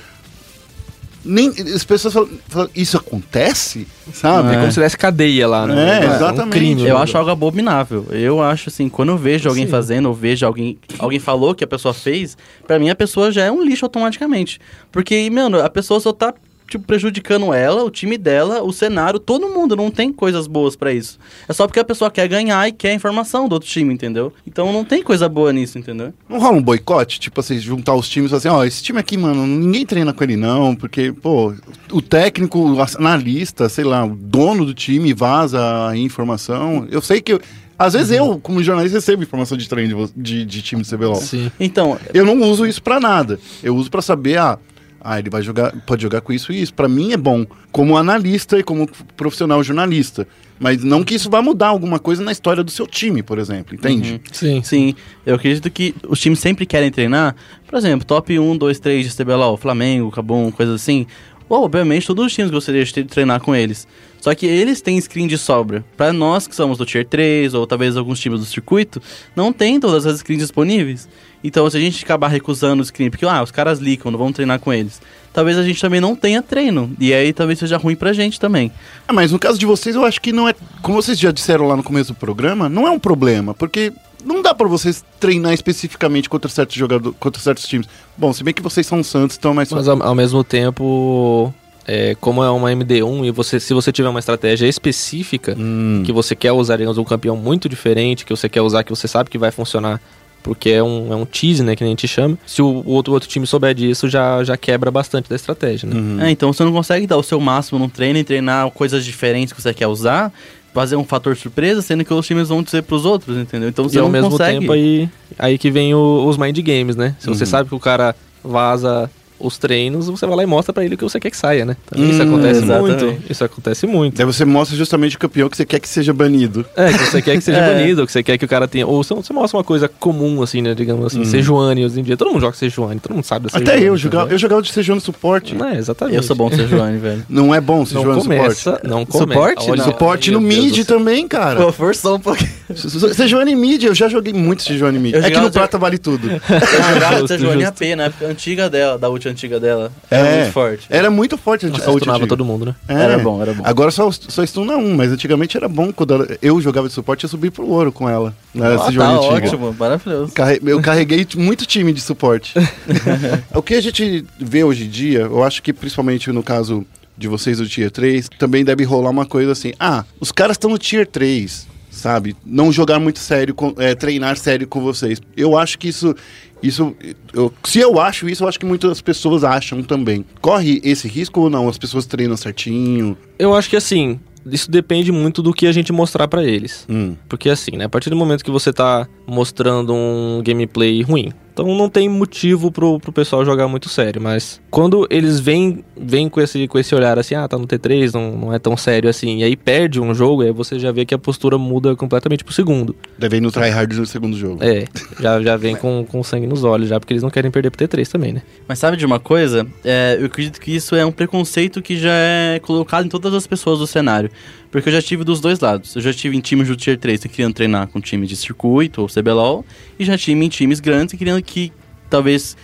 Nem, as pessoas falam, falam, isso acontece? Sabe? É como se tivesse cadeia lá, né? É, um exatamente. crime, Eu né? acho algo abominável. Eu acho assim, quando eu vejo alguém Sim. fazendo, ou vejo alguém, alguém falou que a pessoa fez, pra mim a pessoa já é um lixo automaticamente. Porque, mano, a pessoa só tá tipo prejudicando ela, o time dela, o cenário, todo mundo, não tem coisas boas pra isso. É só porque a pessoa quer ganhar e quer informação do outro time, entendeu? Então não tem coisa boa nisso, entendeu? Não rola um boicote? Tipo assim, juntar os times e falar assim, ó, esse time aqui, mano, ninguém treina com ele não, porque, pô, o técnico, o analista, sei lá, o dono do time vaza a informação. Eu sei que. eu- às vezes eu, como jornalista, recebo informação de treino de, de, de time de CBLOL. Sim. Então, Eu não uso isso pra nada. Eu uso pra saber, ah, ah, ele vai jogar, pode jogar com isso e isso. Pra mim é bom, como analista e como profissional jornalista. Mas não que isso vá mudar alguma coisa na história do seu time, por exemplo, entende? Sim. sim, eu acredito que os times sempre querem treinar, por exemplo, top 1, 2, 3 de CBLOL, Flamengo, Cabum, coisa assim. Obviamente, todos os times gostariam de treinar com eles. Só que eles têm screen de sobra. Pra nós que somos do Tier 3, ou talvez alguns times do circuito, não tem todas as screens disponíveis. Então, se a gente acabar recusando o screen, porque ah, os caras licam, não vamos treinar com eles. Talvez a gente também não tenha treino. E aí talvez seja ruim pra gente também. Ah, mas no caso de vocês, eu acho que não é. Como vocês já disseram lá no começo do programa, não é um problema, porque não dá pra vocês treinar especificamente contra certos jogadores, contra certos times. Bom, se bem que vocês são santos, então é mais Mas ao, ao mesmo tempo, é, como é uma MD1 e você, se você tiver uma estratégia específica Hum. que você quer usar, digamos, um campeão muito diferente, que você quer usar, que você sabe que vai funcionar, porque é um, é um tease, né, que a gente chama. Se o, o outro, outro time souber disso, já, já quebra bastante da estratégia, né? Uhum. É, então você não consegue dar o seu máximo no treino e treinar coisas diferentes que você quer usar, fazer um fator surpresa, sendo que os times vão dizer pros outros, entendeu? Então você E ao não mesmo consegue. tempo aí, aí que vem o- os mind games, né? Se você Uhum. sabe que o cara vaza os treinos, você vai lá e mostra pra ele o que você quer que saia, né? Então, isso Hum, acontece exatamente. muito. Isso acontece muito. Daí você mostra justamente o campeão que você quer que seja banido. É, que você quer que seja É. banido, ou que você quer que o cara tenha. Ou você, você mostra uma coisa comum, assim, né? Digamos assim, Sejuani hoje em dia. Todo mundo joga Sejuani, todo mundo sabe da Até Sejuani, eu, entendeu? jogava, eu jogava de Sejuani suporte. É, exatamente. Eu sou bom ser Joane, velho. Não é bom Não Sejuani suporte? não começa. Suporte? Olha, Não. Suporte no mid também, cara. Pô, forçou um pouquinho. Sejuani mid, eu já joguei muito Sejuani mid. Eu É que no prata vale tudo. Eu jogava justo. AP na época antiga dela, da ult antiga dela. Era É. muito forte. Era muito forte a Nossa, a stunava todo mundo, né? É. Era bom, era bom. Agora só, só stuna um, mas antigamente era bom. Quando ela- eu jogava de suporte, eu subi pro ouro com ela. Na Ah, Sejuani tá ótimo, maravilhoso. Carre- Eu carreguei muito time de suporte. o que a gente vê hoje em dia, eu acho que principalmente no caso de vocês do Tier 3, também deve rolar uma coisa assim. Ah, os caras estão no Tier 3. sabe? Não jogar muito sério, com- é, treinar sério com vocês. Eu acho que isso. Isso eu- se eu acho isso, eu acho que muitas pessoas acham também. Corre esse risco ou não? As pessoas treinam certinho? Eu acho que assim, isso depende muito do que a gente mostrar pra eles. Hum. Porque assim, né, a partir do momento que você tá mostrando um gameplay ruim, então não tem motivo pro, pro pessoal jogar muito sério, mas quando eles vêm, vêm com, esse, com esse olhar assim, ah, tá no T3, não, não é tão sério assim, e aí perde um jogo, aí você já vê que a postura muda completamente pro segundo. Deve ir no tryhard no segundo jogo. É, já, já vem com, com sangue nos olhos, já, porque eles não querem perder pro T3 também, né? Mas sabe de uma coisa? É, eu acredito que isso é um preconceito que já é colocado em todas as pessoas do cenário. Porque eu já tive dos dois lados. Eu já tive em times do Tier 3 que queriam treinar com time de circuito ou CBLOL. E já tive em times grandes que queriam que talvez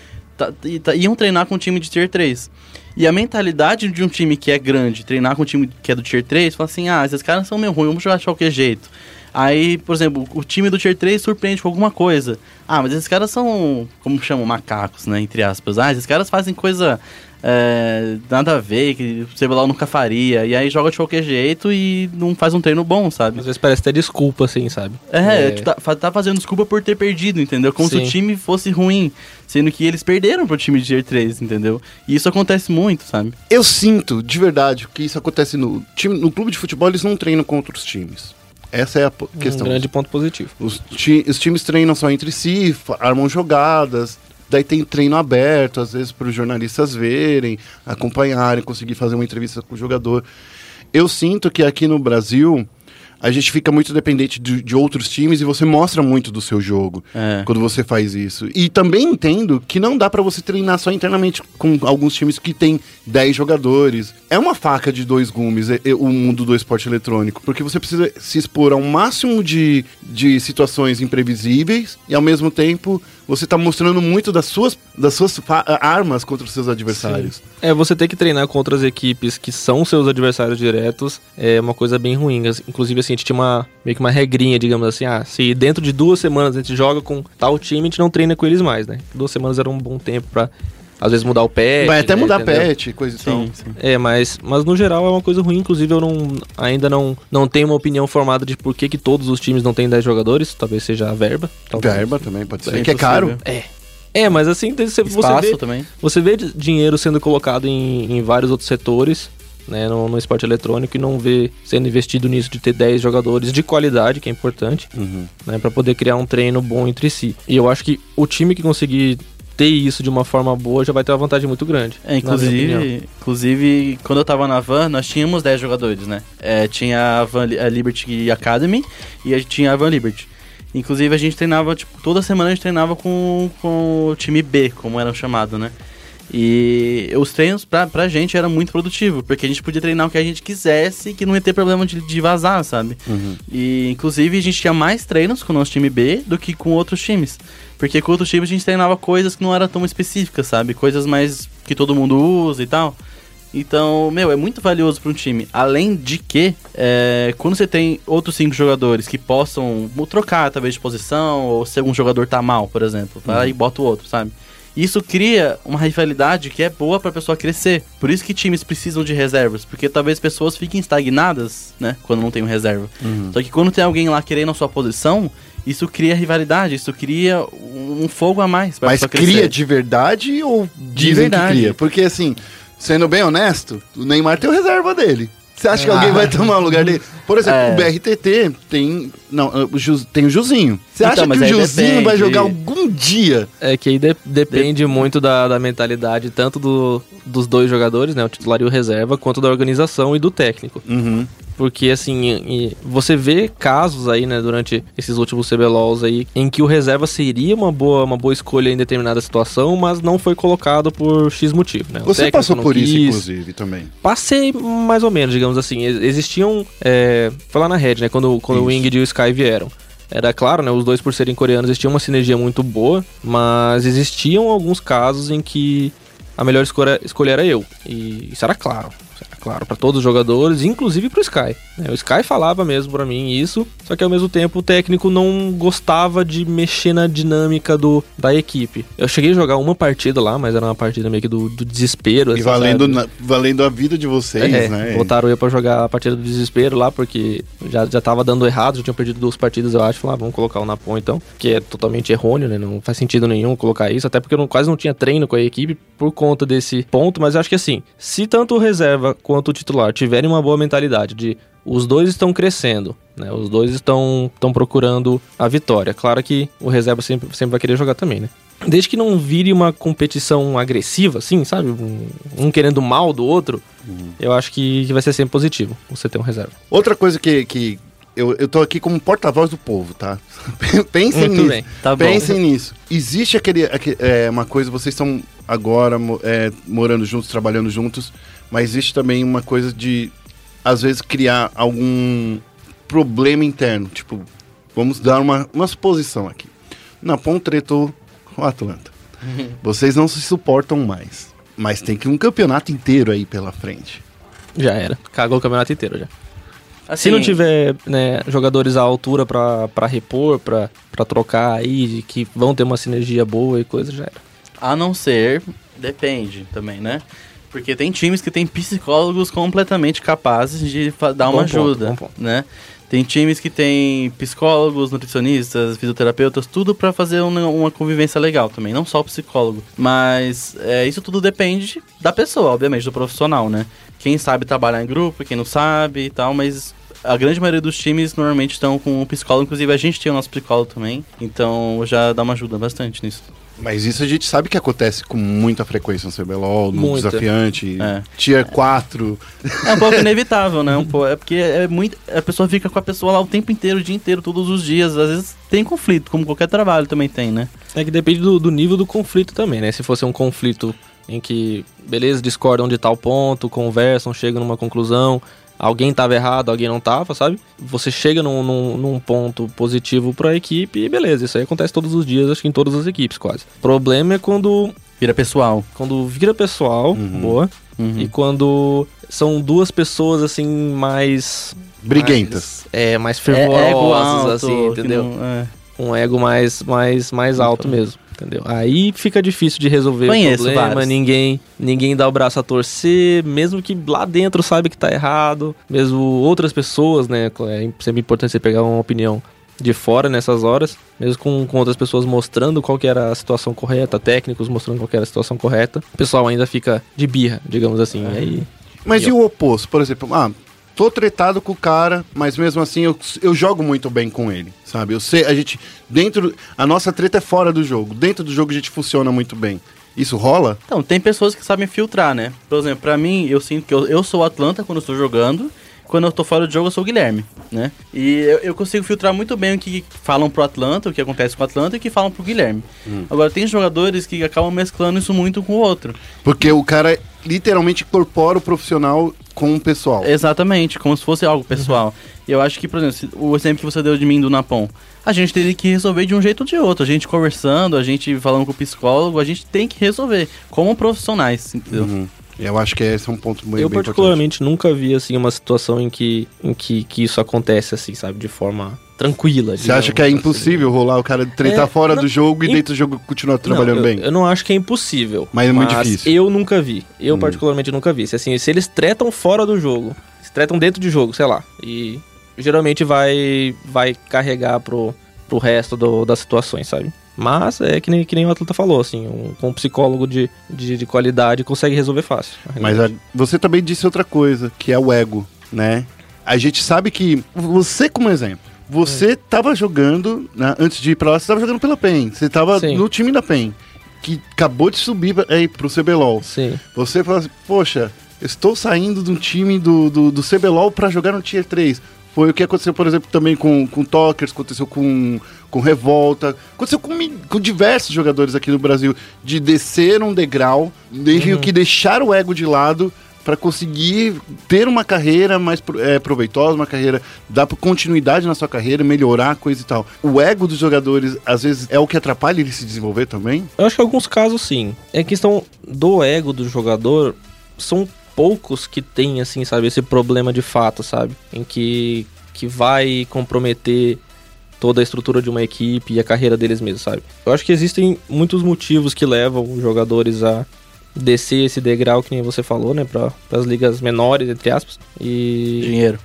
iam treinar com time de Tier 3. E a mentalidade de um time que é grande, treinar com um time que é do Tier 3, fala assim, ah, esses caras são meio ruins, vamos jogar de qualquer jeito. Aí, por exemplo, o time do Tier 3 surpreende com alguma coisa. Ah, mas esses caras são, como chamam, macacos, né, entre aspas. Ah, esses caras fazem coisa é, nada a ver, que o CBLOL nunca faria. E aí joga de qualquer jeito e não faz um treino bom, sabe? Às vezes parece até desculpa, assim, sabe? É, tu tá, fa- tá fazendo desculpa por ter perdido, entendeu? Como se Sim. o time fosse ruim, sendo que eles perderam pro time de Tier 3, entendeu? E isso acontece muito, sabe? Eu sinto, de verdade, que isso acontece no time, no clube de futebol, eles não treinam com outros times. Essa é a questão. Um grande ponto positivo. Os, ti- os times treinam só entre si, armam jogadas. Daí tem treino aberto, às vezes, para os jornalistas verem, acompanharem, conseguir fazer uma entrevista com o jogador. Eu sinto que aqui no Brasil a gente fica muito dependente de, de outros times e você mostra muito do seu jogo É. quando você faz isso. E também entendo que não dá para você treinar só internamente com alguns times que tem 10 jogadores. É uma faca de dois gumes é- é o mundo do esporte eletrônico, porque você precisa se expor ao máximo de, de situações imprevisíveis e ao mesmo tempo você tá mostrando muito das suas, das suas armas contra os seus adversários. É, você ter que treinar com outras equipes que são seus adversários diretos é uma coisa bem ruim. As- Inclusive, assim, a gente tinha uma, meio que uma regrinha, digamos assim, ah, se dentro de duas semanas a gente joga com tal time, a gente não treina com eles mais, né? Duas semanas era um bom tempo pra, às vezes, mudar o pet. Vai até né, mudar entendeu? pet, coisa e tal. É, mas, mas no geral é uma coisa ruim. Inclusive, eu não, ainda não, não tenho uma opinião formada de por que, que todos os times não têm 10 jogadores. Talvez seja a verba. talvez. Verba também pode ser. É que é caro. impossível. É, mas assim, você, você vê, também. você vê di- dinheiro sendo colocado em, em vários outros setores, né, no, no esporte eletrônico e não vê sendo investido nisso de ter 10 jogadores de qualidade, que é importante, Uhum. né, para poder criar um treino bom entre si. E eu acho que o time que conseguir ter isso de uma forma boa já vai ter uma vantagem muito grande. É, inclusive, inclusive, quando eu tava na Van, nós tínhamos 10 jogadores, né? É, tinha a Van a Liberty Academy e a gente tinha a Van Liberty. Inclusive, a gente treinava, tipo, toda semana a gente treinava com, com o time B, como era chamado, né? E os treinos pra, pra gente era muito produtivo, porque a gente podia treinar o que a gente quisesse, que não ia ter problema de, de vazar, sabe? E inclusive a gente tinha mais treinos com o nosso time B do que com outros times. Porque com outros times a gente treinava coisas que não eram tão específicas, sabe? Coisas mais que todo mundo usa e tal. Então, meu, é muito valioso para um time. Além de que, é, quando você tem outros cinco jogadores que possam trocar, talvez, de posição, ou se algum jogador tá mal, por exemplo, vai lá e bota o outro, sabe? Isso cria uma rivalidade que é boa pra pessoa crescer. Por isso que times precisam de reservas, porque talvez pessoas fiquem estagnadas, né, quando não tem um reserva. Só que quando tem alguém lá querendo a sua posição, isso cria rivalidade, isso cria um fogo a mais pra Mas cria crescer. de verdade ou dizem verdade. que cria? Porque assim, sendo bem honesto, o Neymar tem o reserva dele. Você acha que alguém Ah. vai tomar o lugar dele? Por exemplo, É. o BRTT tem. Não, o Jus- tem o Juzinho. Você Então, acha mas que o Juzinho vai depende. jogar algum dia? É que aí de- depende muito da, da mentalidade, tanto do, dos dois jogadores, né? O titular e o reserva, quanto da organização e do técnico. Uhum. Porque, assim, você vê casos aí, né, durante esses últimos CBLOLs aí, em que o reserva seria uma boa, uma boa escolha em determinada situação, mas não foi colocado por X motivo, né? O Você passou por isso, quis. inclusive, também. Passei mais ou menos, digamos assim. Ex- Existiam. É, foi lá na Red, né? Quando, quando o Isso. Winged e o Sky vieram. Era claro, né? Os dois, por serem coreanos, existia uma sinergia muito boa, mas existiam alguns casos em que a melhor escolha, escolha era eu. E isso era claro. Claro para todos os jogadores, inclusive pro Sky. né? O Sky falava mesmo para mim isso, só que ao mesmo tempo o técnico não gostava de mexer na dinâmica do, da equipe. Eu cheguei a jogar uma partida lá, mas era uma partida meio que do, do desespero. E assim, valendo, na- valendo a vida de vocês, É, né? botaram eu pra jogar a partida do desespero lá, porque já, já tava dando errado, já tinham perdido duas partidas, eu acho. Falaram, ah, vamos colocar o Napon então, que é totalmente errôneo, né? Não faz sentido nenhum colocar isso, até porque eu não- quase não tinha treino com a equipe por conta desse ponto, mas eu acho que assim, se tanto o reserva quanto o titular tiverem uma boa mentalidade de os dois estão crescendo, né? Os dois estão, estão procurando a vitória. Claro que o reserva sempre, sempre vai querer jogar também, né? Desde que não vire uma competição agressiva, assim, sabe? Um, querendo mal do outro, eu acho que, que vai ser sempre positivo você ter um reserva. Outra coisa que, que eu, eu tô aqui como porta-voz do povo, tá? Pensem Muito nisso. bem. Tá bom. Pensem nisso. Existe aquele, aque- é, uma coisa, vocês estão agora é, morando juntos, trabalhando juntos, mas existe também uma coisa de, às vezes, criar algum problema interno. Tipo, vamos dar uma, uma suposição aqui. Napon tretou com o Atlanta. Vocês não se suportam mais. Mas tem que um campeonato inteiro aí pela frente. Já era. Cagou o campeonato inteiro já. Assim, Se não tiver né, jogadores à altura pra, pra repor, pra, pra trocar aí, que vão ter uma sinergia boa e coisa, já era. A não ser, depende também, né? Porque tem times que têm psicólogos completamente capazes de dar uma Bom ponto, ajuda, bom ponto. né? Tem times que têm psicólogos, nutricionistas, fisioterapeutas, tudo pra fazer uma, uma convivência legal também, não só o psicólogo. Mas é, isso tudo depende da pessoa, obviamente, do profissional, né? Quem sabe trabalhar em grupo, quem não sabe e tal, mas a grande maioria dos times normalmente estão com um psicólogo, inclusive a gente tem o nosso psicólogo também, então já dá uma ajuda bastante nisso. Mas isso a gente sabe que acontece com muita frequência no CBLOL, no Muita. desafiante, É. Tier 4. É um pouco inevitável, né? Um po- é porque é muito. A pessoa fica com a pessoa lá o tempo inteiro, o dia inteiro, todos os dias. Às vezes tem conflito, como qualquer trabalho também tem, né? É que depende do, do nível do conflito também, né? Se fosse um conflito em que, beleza, discordam de tal ponto, conversam, chegam numa conclusão, alguém tava errado, alguém não tava, sabe? Você chega num, num, num ponto positivo pra equipe e beleza, isso aí acontece todos os dias, acho que em todas as equipes quase. O problema é quando, Vira pessoal. quando vira pessoal, boa, Uhum. e quando são duas pessoas assim mais. Briguentas. mais- é, mais É fervorosas, ego alto, assim, entendeu? não- é. um ego mais, mais, mais alto mesmo, entendeu? Aí fica difícil de resolver Conheço o problema, vários. ninguém, ninguém dá o braço a torcer, mesmo que lá dentro sabe que tá errado, mesmo outras pessoas, né? É sempre importante você pegar uma opinião de fora nessas horas, mesmo com, com outras pessoas mostrando qual que era a situação correta, técnicos mostrando qual que era a situação correta, o pessoal ainda fica de birra, digamos assim. Aí Mas E e o oposto? Por exemplo, ah, tô tretado com o cara, mas mesmo assim eu, eu jogo muito bem com ele, sabe? Eu sei, a gente, dentro, a nossa treta é fora do jogo. Dentro do jogo a gente funciona muito bem. Isso rola? Então, tem pessoas que sabem filtrar, né? Por exemplo, pra mim, eu sinto que eu, eu sou o Atlanta quando eu estou jogando. Quando eu tô fora do jogo, eu sou o Guilherme, né? E eu, eu consigo filtrar muito bem o que falam pro Atlanta, o que acontece com o Atlanta e o que falam pro Guilherme. Agora, tem jogadores que acabam mesclando isso muito com o outro. Porque o cara literalmente incorpora o profissional com o pessoal. Exatamente, como se fosse algo pessoal. E eu acho que, por exemplo, o exemplo que você deu de mim do Napom, a gente teria que resolver de um jeito ou de outro. A gente conversando, a gente falando com o psicólogo, a gente tem que resolver, como profissionais, entendeu? Uhum. Eu acho que esse é um ponto bem, eu bem particularmente nunca vi assim uma situação em que em que, que isso acontece assim, sabe, de forma tranquila. Você acha que é impossível rolar o cara tretar É, fora não- do jogo e dentro do jogo continuar trabalhando eu, bem? Eu não acho que é impossível. Mas é muito difícil. Eu nunca vi. Eu Hum. particularmente nunca vi. Se, assim, se eles tretam fora do jogo, se tretam dentro de jogo, sei lá, e geralmente vai vai carregar pro, pro resto do- das situações, sabe? Mas é que nem, que nem o atleta falou, assim, um, com um psicólogo de, de, de qualidade consegue resolver fácil. Mas a- você também disse outra coisa, que é o ego, né? A gente sabe que, você como exemplo, você tava jogando, né, antes de ir pra lá, você tava jogando pela PEN, você tava Sim. no time da PEN, que acabou de subir aí, pro CBLOL. Sim. Você fala assim, poxa, estou saindo de um time do, do, do CBLOL pra jogar no Tier 3. Foi o que aconteceu, por exemplo, também com, com Talkers, aconteceu com, com Revolta, aconteceu com, com diversos jogadores aqui no Brasil, de descer um degrau, meio que deixar o ego de lado para conseguir ter uma carreira mais é, proveitosa, uma carreira, dar continuidade na sua carreira, melhorar a coisa e tal. O ego dos jogadores, às vezes, é o que atrapalha ele se desenvolver também? Eu acho que em alguns casos sim. É questão do ego do jogador, são poucos que têm, assim, sabe, esse problema de fato, sabe? Em que, que vai comprometer toda a estrutura de uma equipe e a carreira deles mesmos, sabe? Eu acho que existem muitos motivos que levam os jogadores a descer esse degrau, que nem você falou, né, para as ligas menores, entre aspas. E Dinheiro.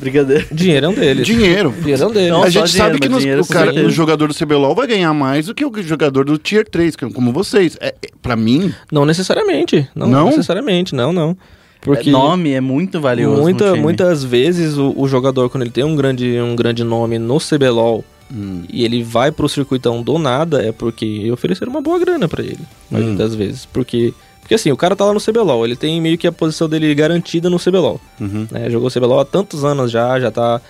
Brincadeira. dinheiro é um deles. Dinheiro. Dinheiro é um deles. Não, a gente dinheiro, sabe que nos- dinheiro o, cara, o jogador do CBLOL vai ganhar mais do que o jogador do Tier 3, que- como vocês. É, é, pra mim, Não necessariamente. Não, Não? necessariamente, não, não. Porque É, Nome é muito valioso. no muita, time. muitas vezes o, o jogador, quando ele tem um grande, um grande nome no CBLOL e ele vai pro circuitão do nada, é porque ofereceram uma boa grana pra ele. Hum. das vezes. Porque, porque assim, o cara tá lá no CBLOL, ele tem meio que a posição dele garantida no CBLOL. Uhum. né? Jogou CBLOL há tantos anos já, já tá.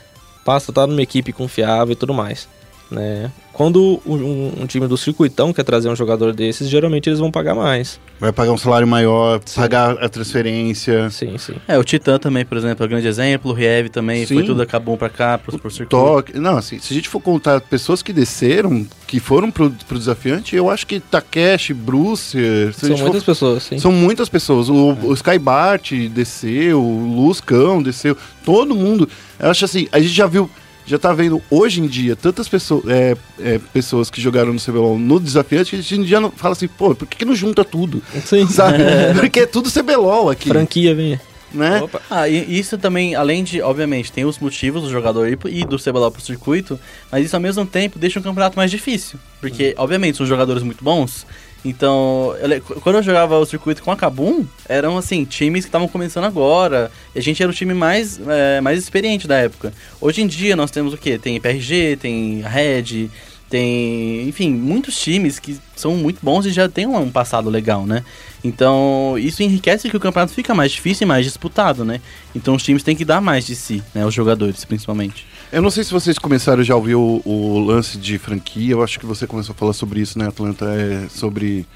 Passa, tá numa equipe confiável e tudo mais. Né? Quando um, um time do circuitão quer trazer um jogador desses, geralmente eles vão pagar mais. vai pagar um salário maior, pagar a transferência. Sim, sim. É, o Titã também, por exemplo, é um grande exemplo. O Riev também, Sim. foi tudo acabou pra cá, pro, pro circuito. Toque. Não, assim, se a gente for contar pessoas que desceram, que foram pro, pro desafiante, eu acho que Takeshi, a São gente for- muitas pessoas, sim. São muitas pessoas. O, o Skybart desceu, o Luscão desceu, todo mundo. Eu acho assim, a gente já viu, já tá vendo hoje em dia tantas pessoas, é, é, pessoas que jogaram no CBLOL no desafiante que a gente já não fala assim, pô, por que, que não junta tudo? Sim. Sabe? Porque é tudo CBLOL aqui, Franquia, vem. né? Opa. Ah, e isso também, além de, obviamente, tem os motivos do jogador ir e do CBLOL pro circuito, mas isso ao mesmo tempo deixa um campeonato mais difícil. Porque, obviamente, são jogadores muito bons. Então, eu quando eu jogava o circuito com a Kabum, eram assim, times que estavam começando agora. E a gente era o time mais, é, mais experiente da época. Hoje em dia nós temos o quê? Tem PRG, tem Red, tem, enfim, muitos times que são muito bons e já tem um passado legal, né? Então, isso enriquece que o campeonato fica mais difícil e mais disputado, né? Então, os times têm que dar mais de si, né? Os jogadores, principalmente. Eu não sei se vocês começaram já a ouvir o, o lance de franquia. Eu acho que você começou a falar sobre isso, né, Atlanta? É sobre.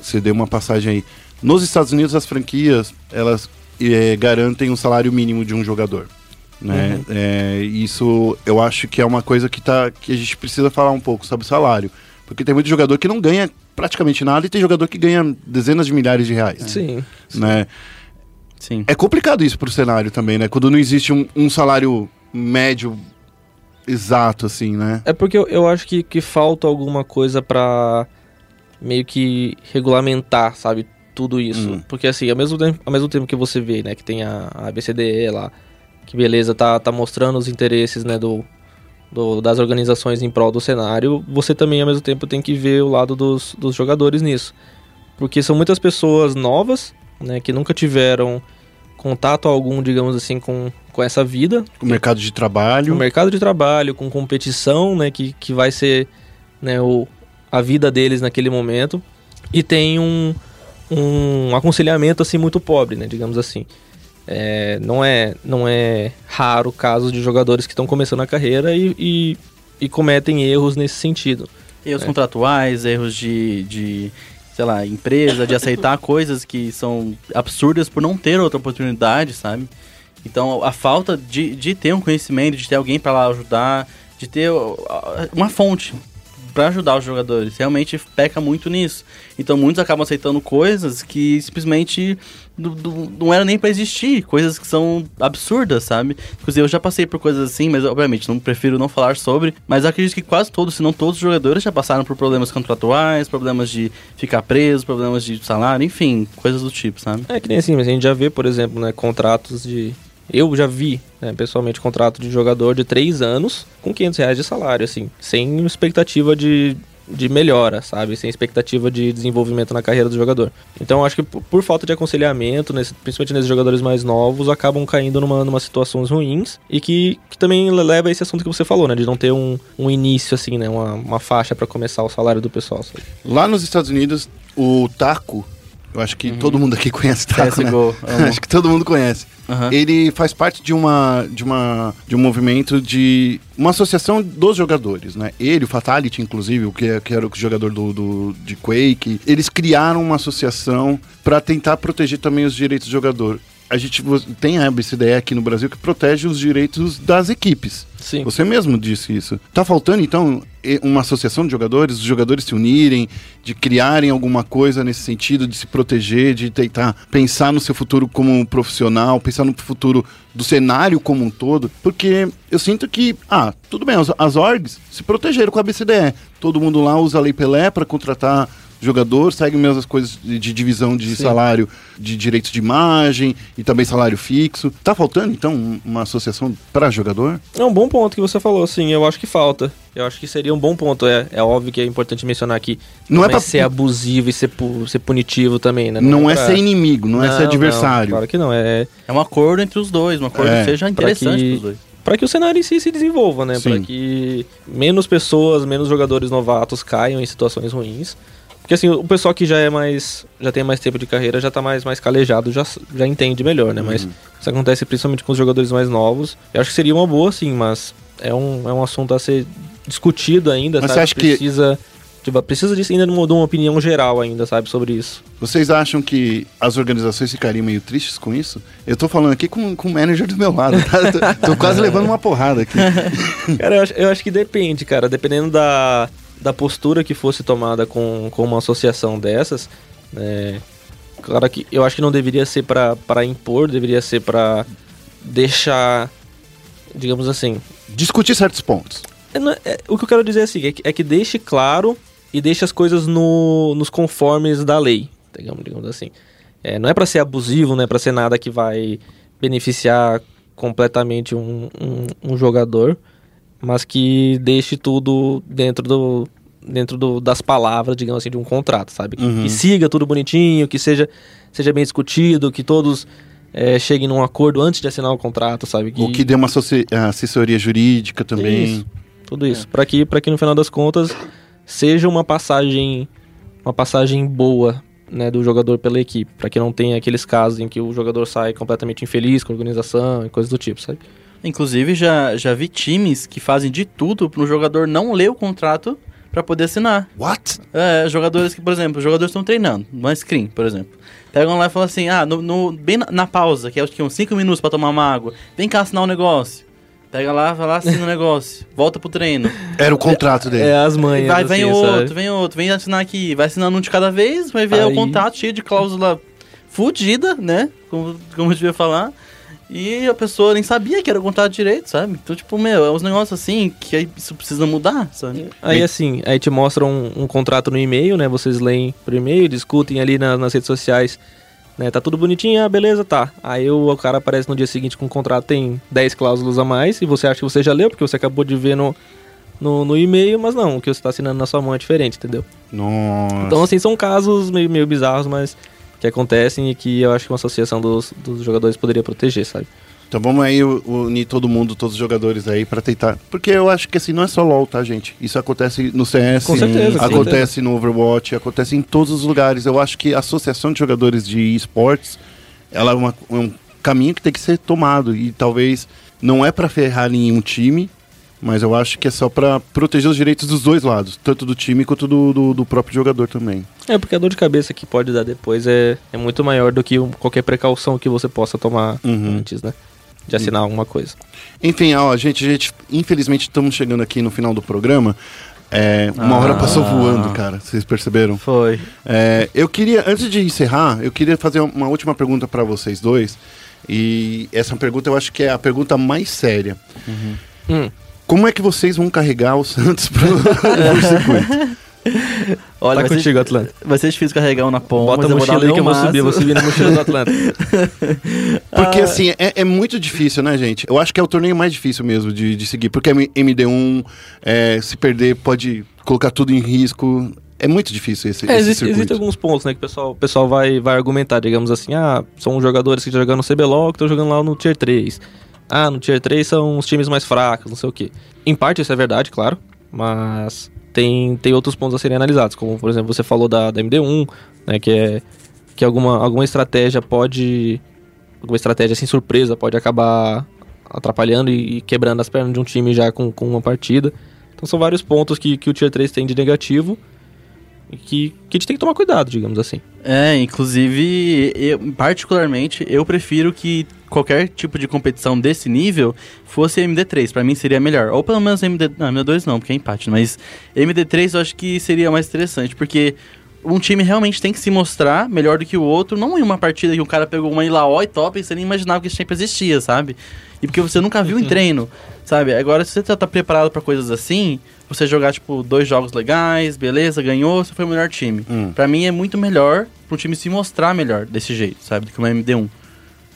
Você deu uma passagem aí. Nos Estados Unidos, as franquias elas é, garantem um salário mínimo de um jogador. Né? É, isso eu acho que é uma coisa que, tá, que a gente precisa falar um pouco sobre salário. Porque tem muito jogador que não ganha praticamente nada e tem jogador que ganha dezenas de milhares de reais. Sim. Né? Sim. É complicado isso pro cenário também, né? Quando não existe um, um salário médio exato, assim, né? É porque eu, eu acho que, que falta alguma coisa pra meio que regulamentar, sabe? Tudo isso. Hum. Porque assim, ao mesmo, tempo, ao mesmo tempo que você vê, né, que tem a, a ABCDE lá, que beleza, tá, tá mostrando os interesses, né, do, do- das organizações em prol do cenário, você também ao mesmo tempo tem que ver o lado dos, dos jogadores nisso. Porque são muitas pessoas novas, né, que nunca tiveram contato algum, digamos assim, com, com essa vida, O mercado de trabalho. no mercado de trabalho, com competição, né, que, que vai ser né, o, a vida deles naquele momento, e tem um, um aconselhamento assim muito pobre, né, digamos assim. É, não, é, não é raro casos de jogadores que estão começando a carreira e, e, e cometem erros nesse sentido. Erros É. contratuais, erros de, de, sei lá, empresa, de aceitar coisas que são absurdas por não ter outra oportunidade, sabe? Então, a falta de, de ter um conhecimento, de ter alguém para lá ajudar, de ter uma fonte para ajudar os jogadores, realmente peca muito nisso. Então, muitos acabam aceitando coisas que simplesmente não, não- não eram nem para existir, coisas que são absurdas, sabe? Inclusive, eu já passei por coisas assim, mas obviamente não prefiro não falar sobre. Mas acredito que quase todos, se não todos os jogadores já passaram por problemas contratuais, problemas de ficar preso, problemas de salário, enfim, coisas do tipo, sabe? É que nem assim, mas a gente já vê, por exemplo, né, contratos de. Eu já vi, né, pessoalmente, contrato de jogador de 3 anos com 500 reais de salário, assim, sem expectativa de, de melhora, sabe? Sem expectativa de desenvolvimento na carreira do jogador. Então, acho que por, por falta de aconselhamento, nesse- principalmente nesses jogadores mais novos, acabam caindo numa, numa situações ruins e que, que também leva a esse assunto que você falou, né? De não ter um, um início, assim, né? Uma, uma faixa para começar o salário do pessoal. sabe? Lá nos Estados Unidos, o Taco, Eu acho que todo mundo aqui conhece Taco, né? CSGO. Acho que todo mundo conhece. Aham. Ele faz parte de uma, de uma de um movimento de uma associação dos jogadores, né? Ele, o Fatality, inclusive, o que, é- que era o jogador do, do- de Quake, eles criaram uma associação para tentar proteger também os direitos do jogador. A gente tem a ABCDE aqui no Brasil que protege os direitos das equipes. Sim. Você mesmo disse isso. Tá faltando, então, uma associação de jogadores, os jogadores se unirem, de criarem alguma coisa nesse sentido, de se proteger, de tentar pensar no seu futuro como um profissional, pensar no futuro do cenário como um todo, porque eu sinto que, ah, tudo bem, as, as orgs se protegeram com a BCDE. Todo mundo lá usa a Lei Pelé para contratar jogador, segue mesmo as coisas de, de divisão de salário, de direitos de imagem e também salário fixo. Tá faltando, então, um- uma associação para jogador? É um bom ponto que você falou, sim. Eu acho que falta. Eu acho que seria um bom ponto. É, é óbvio que é importante mencionar aqui. Não é pra- ser abusivo e ser, pu- ser punitivo também, né? Não, é pra- ser inimigo, não, é ser adversário. claro que não. É É um acordo entre os dois, um acordo É, que seja interessante que- pros dois. para que o cenário em si se desenvolva, né? Sim. Para que menos pessoas, menos jogadores novatos caiam em situações ruins. Porque assim, o pessoal que já é mais. já tem mais tempo de carreira, já tá mais, mais calejado, já, já entende melhor, né? Uhum. Mas isso acontece principalmente com os jogadores mais novos. Eu acho que seria uma boa, sim, mas é um, é um assunto a ser discutido ainda, Mas sabe? você acha que- precisa, tipo, precisa disso ainda uma, de uma opinião geral ainda, sabe, sobre isso. Vocês acham que as organizações ficariam meio tristes com isso? Eu tô falando aqui com, com o manager do meu lado, tá? tô, tô quase levando uma porrada aqui. Cara, eu acho, eu acho que depende, cara. Dependendo da, da postura que fosse tomada com, com uma associação dessas, né? Claro que eu acho que não deveria ser pra impor, deveria ser pra deixar, digamos assim. Discutir certos pontos. é, é- é- o que eu quero dizer é assim, é que, é que deixe claro e deixe as coisas no, nos conformes da lei, digamos, digamos assim. É, não é pra ser abusivo, não é pra ser nada que vai beneficiar completamente um, um, um jogador, mas que deixe tudo dentro do dentro do, das palavras, digamos assim, de um contrato, sabe? Que, Uhum. que siga tudo bonitinho, que seja, seja bem discutido, que todos é, cheguem num acordo antes de assinar o contrato, sabe? O que dê uma assessoria jurídica também. Isso, tudo isso. Pra que, pra que no final das contas seja uma passagem uma passagem boa né, do jogador pela equipe. Pra que não tenha aqueles casos em que o jogador sai completamente infeliz com a organização e coisas do tipo, sabe? Inclusive, já, já vi times que fazem de tudo para o jogador não ler o contrato para poder assinar. What? É, jogadores que, por exemplo, os jogadores estão treinando, numa screen, por exemplo. Pegam lá e falam assim, ah, no, no- bem na, na pausa, que é acho que uns 5 minutos para tomar uma água, vem cá assinar um negócio. Pega lá, vai lá, assina o negócio, volta pro treino. Era o contrato dele. É as manhas. vai, vem assim, outro, sabe? vem outro, vem assinar aqui, vai assinando um de cada vez, vai ver o Aí- contrato cheio de cláusula fudida, né? Como, como eu devia falar. E a pessoa nem sabia que era o contrato direito, sabe? Então, tipo, meu, é uns negócios assim que aí isso precisa mudar, sabe? Aí assim, aí te mostra um, um contrato no e-mail, né? Vocês leem por e-mail, discutem ali na- nas redes sociais, né? Tá tudo bonitinho, ah, beleza, tá. Aí o, o cara aparece no dia seguinte com um contrato, tem 10 cláusulas a mais, e você acha que você já leu, porque você acabou de ver no, no, no e-mail, mas não, o que você tá assinando na sua mão é diferente, entendeu? Nossa. Então, assim, são casos meio, meio bizarros, mas que acontecem e que eu acho que uma associação dos, dos jogadores poderia proteger, sabe? Então vamos aí unir todo mundo, todos os jogadores aí pra tentar. Porque eu acho que assim, não é só LOL, tá, gente? Isso acontece no CS, Com certeza, com acontece no Overwatch, acontece em todos os lugares. Eu acho que a associação de jogadores de esportes, ela é, uma- é um caminho que tem que ser tomado. E talvez não é pra ferrar nenhum time, mas eu acho que é só pra proteger os direitos dos dois lados, tanto do time quanto do, do, do próprio jogador também. É, porque a dor de cabeça que pode dar depois é, é muito maior do que qualquer precaução que você possa tomar Uhum. antes, né? De assinar alguma coisa. Enfim, ó, gente, gente, infelizmente estamos chegando aqui no final do programa. É, uma hora passou voando, cara. Vocês perceberam? Foi. É, eu queria, antes de encerrar, eu queria fazer uma última pergunta para vocês dois. E essa pergunta eu acho que é a pergunta mais séria. Hum. Como é que vocês vão carregar o Santos pro, pro circuito? Olha, tá vai, contigo, ser, Atlanta. vai ser difícil carregar um na ponta, Bota a mochila aí que eu vou subir, eu vou subir na mochila do Atlanta. Porque Ah. assim, é, é muito difícil, né, gente? Eu acho que é o torneio mais difícil mesmo de, de seguir. Porque é MD1, é, se perder, pode colocar tudo em risco. É muito difícil esse, É, esse existe, circuito. existem alguns pontos, né, que o pessoal, o pessoal vai, vai argumentar, digamos assim, ah, são jogadores que jogam no CBLOL que estão jogando lá no Tier 3. Ah, no Tier 3 são os times mais fracos, não sei o quê. Em parte isso é verdade, claro, mas tem, tem outros pontos a serem analisados, como, por exemplo, você falou da, da MD1, né, que é que alguma, alguma estratégia pode. Alguma estratégia assim, surpresa, pode acabar atrapalhando e, e quebrando as pernas de um time já com, com uma partida. Então são vários pontos que, que o Tier 3 tem de negativo que, que a gente tem que tomar cuidado, digamos assim. É, inclusive, eu, particularmente, eu prefiro que qualquer tipo de competição desse nível fosse MD3. Pra mim seria melhor. Ou pelo menos MD... Não, MD2 não, porque é empate. Mas MD3 eu acho que seria mais interessante, porque um time realmente tem que se mostrar melhor do que o outro, não em uma partida que o cara pegou uma Ilaó e top e você nem imaginava que esse champion existia, sabe? E porque você nunca viu em treino, sabe? Agora, se você tá, tá preparado pra coisas assim, você jogar, tipo, dois jogos legais, beleza, ganhou, você foi o melhor time. Hum. Pra mim é muito melhor um time se mostrar melhor desse jeito, sabe? Do que uma MD1.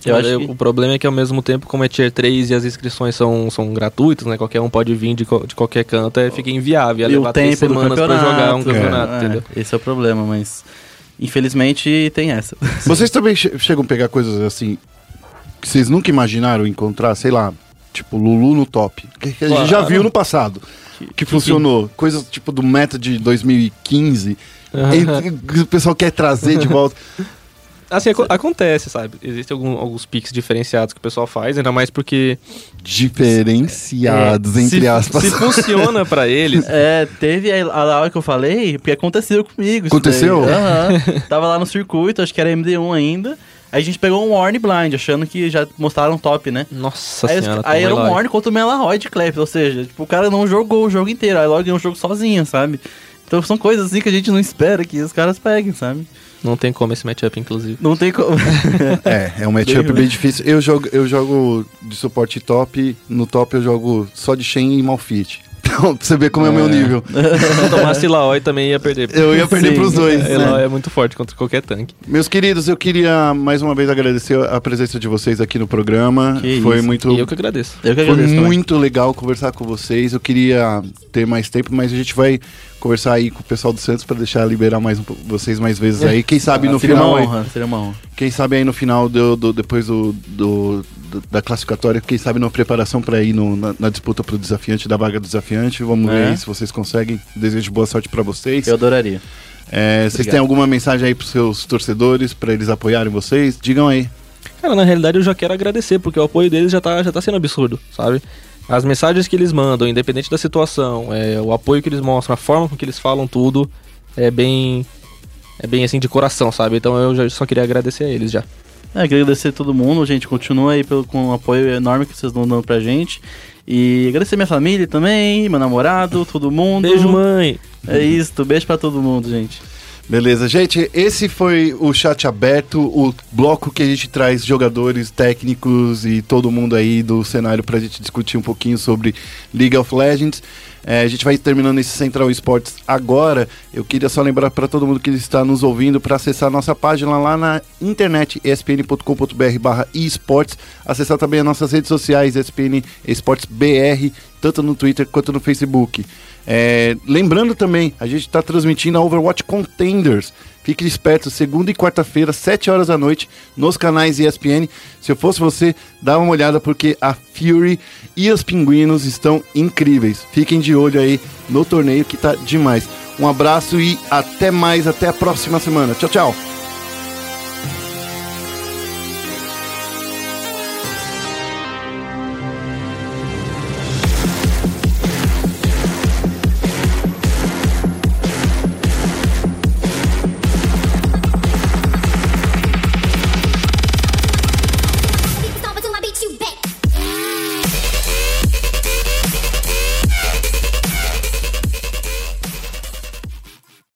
Eu Mas acho eu- que- O problema é que ao mesmo tempo, como é Tier 3 e as inscrições são, são gratuitas, né? Qualquer um pode vir de, de qualquer canto, é, fica inviável. Ia E o levar três semanas pra jogar um campeonato, é, entendeu? Esse é o problema, mas... Infelizmente tem essa. Vocês também che- chegam a pegar coisas assim que vocês nunca imaginaram encontrar, sei lá, tipo Lulu no top. Que, que a gente já Claro. viu no passado. Que, funcionou. Coisas tipo do meta de 2015. entre- que o pessoal quer trazer de volta. Assim, aco- acontece, sabe? Existem algum- alguns picks diferenciados que o pessoal faz, ainda mais porque... Diferenciados, é, entre se, aspas. Se funciona pra eles, É, teve a, a hora que eu falei, porque aconteceu comigo. isso Aconteceu? Aham. Tava lá no circuito, acho que era MD1 ainda. Aí a gente pegou um Warn Blind, achando que já mostraram top, né? Nossa aí senhora, aí era um Warn contra o Melaroy de Clef, ou seja, tipo, o cara não jogou o jogo inteiro, aí logo ganhou o jogo sozinho, sabe? Então são coisas assim que a gente não espera que os caras peguem, sabe? Não tem como esse matchup, inclusive. Não tem como. É, é um matchup Bem bem difícil. Eu jogo, eu jogo de suporte top. No top eu jogo só de Shen e Malfit. Então, pra você ver como é o meu nível. Se tomasse Laoi também ia perder. Eu ia perder Sim. pros dois. É, né? Laoi é muito forte contra qualquer tanque. Meus queridos, eu queria mais uma vez agradecer a presença de vocês aqui no programa. Que Foi isso. muito E eu que agradeço. Eu que Foi agradeço também. muito legal conversar com vocês. Eu queria ter mais tempo, mas a gente vai conversar aí com o pessoal do Santos para deixar liberar mais um, vocês mais vezes aí. Quem sabe no seria final, uma aí- honra, seria uma honra. quem sabe aí no final do, do- depois do- do- da classificatória, quem sabe na preparação para ir no- na, na disputa pro desafiante da vaga do desafiante. Vamos ver É. aí se vocês conseguem. Desejo boa sorte para vocês. Eu adoraria. É, vocês têm alguma mensagem aí pros seus torcedores para eles apoiarem vocês? Digam aí. Cara, na realidade eu já quero agradecer, porque o apoio deles já tá, já tá sendo absurdo, sabe? As mensagens que eles mandam, independente da situação, é, o apoio que eles mostram, a forma com que eles falam tudo, é bem. É bem assim de coração, sabe? Então eu já só queria agradecer a eles já. É, agradecer a todo mundo, gente. Continua aí pelo, com o apoio enorme que vocês estão dando pra gente. E agradecer minha família também, meu namorado, todo mundo. Beijo, mãe! É isso, beijo pra todo mundo, gente. Beleza, gente, esse foi o chat aberto, o bloco que a gente traz jogadores, técnicos e todo mundo aí do cenário pra gente discutir um pouquinho sobre League of Legends. É, a gente vai terminando esse Central Esportes agora. Eu queria só lembrar para todo mundo que está nos ouvindo para acessar a nossa página lá na internet, espn.com.br barra esportes. Acessar também as nossas redes sociais, ESPN Esportes BR, tanto no Twitter quanto no Facebook. É, lembrando também, a gente está transmitindo a Overwatch Contenders. Fique esperto, segunda e quarta-feira, 7 horas da noite, nos canais ESPN. Se eu fosse você, dá uma olhada porque a Fury e os pinguinos estão incríveis. Fiquem de olho aí no torneio que tá demais. Um abraço e até mais, até a próxima semana. Tchau, tchau.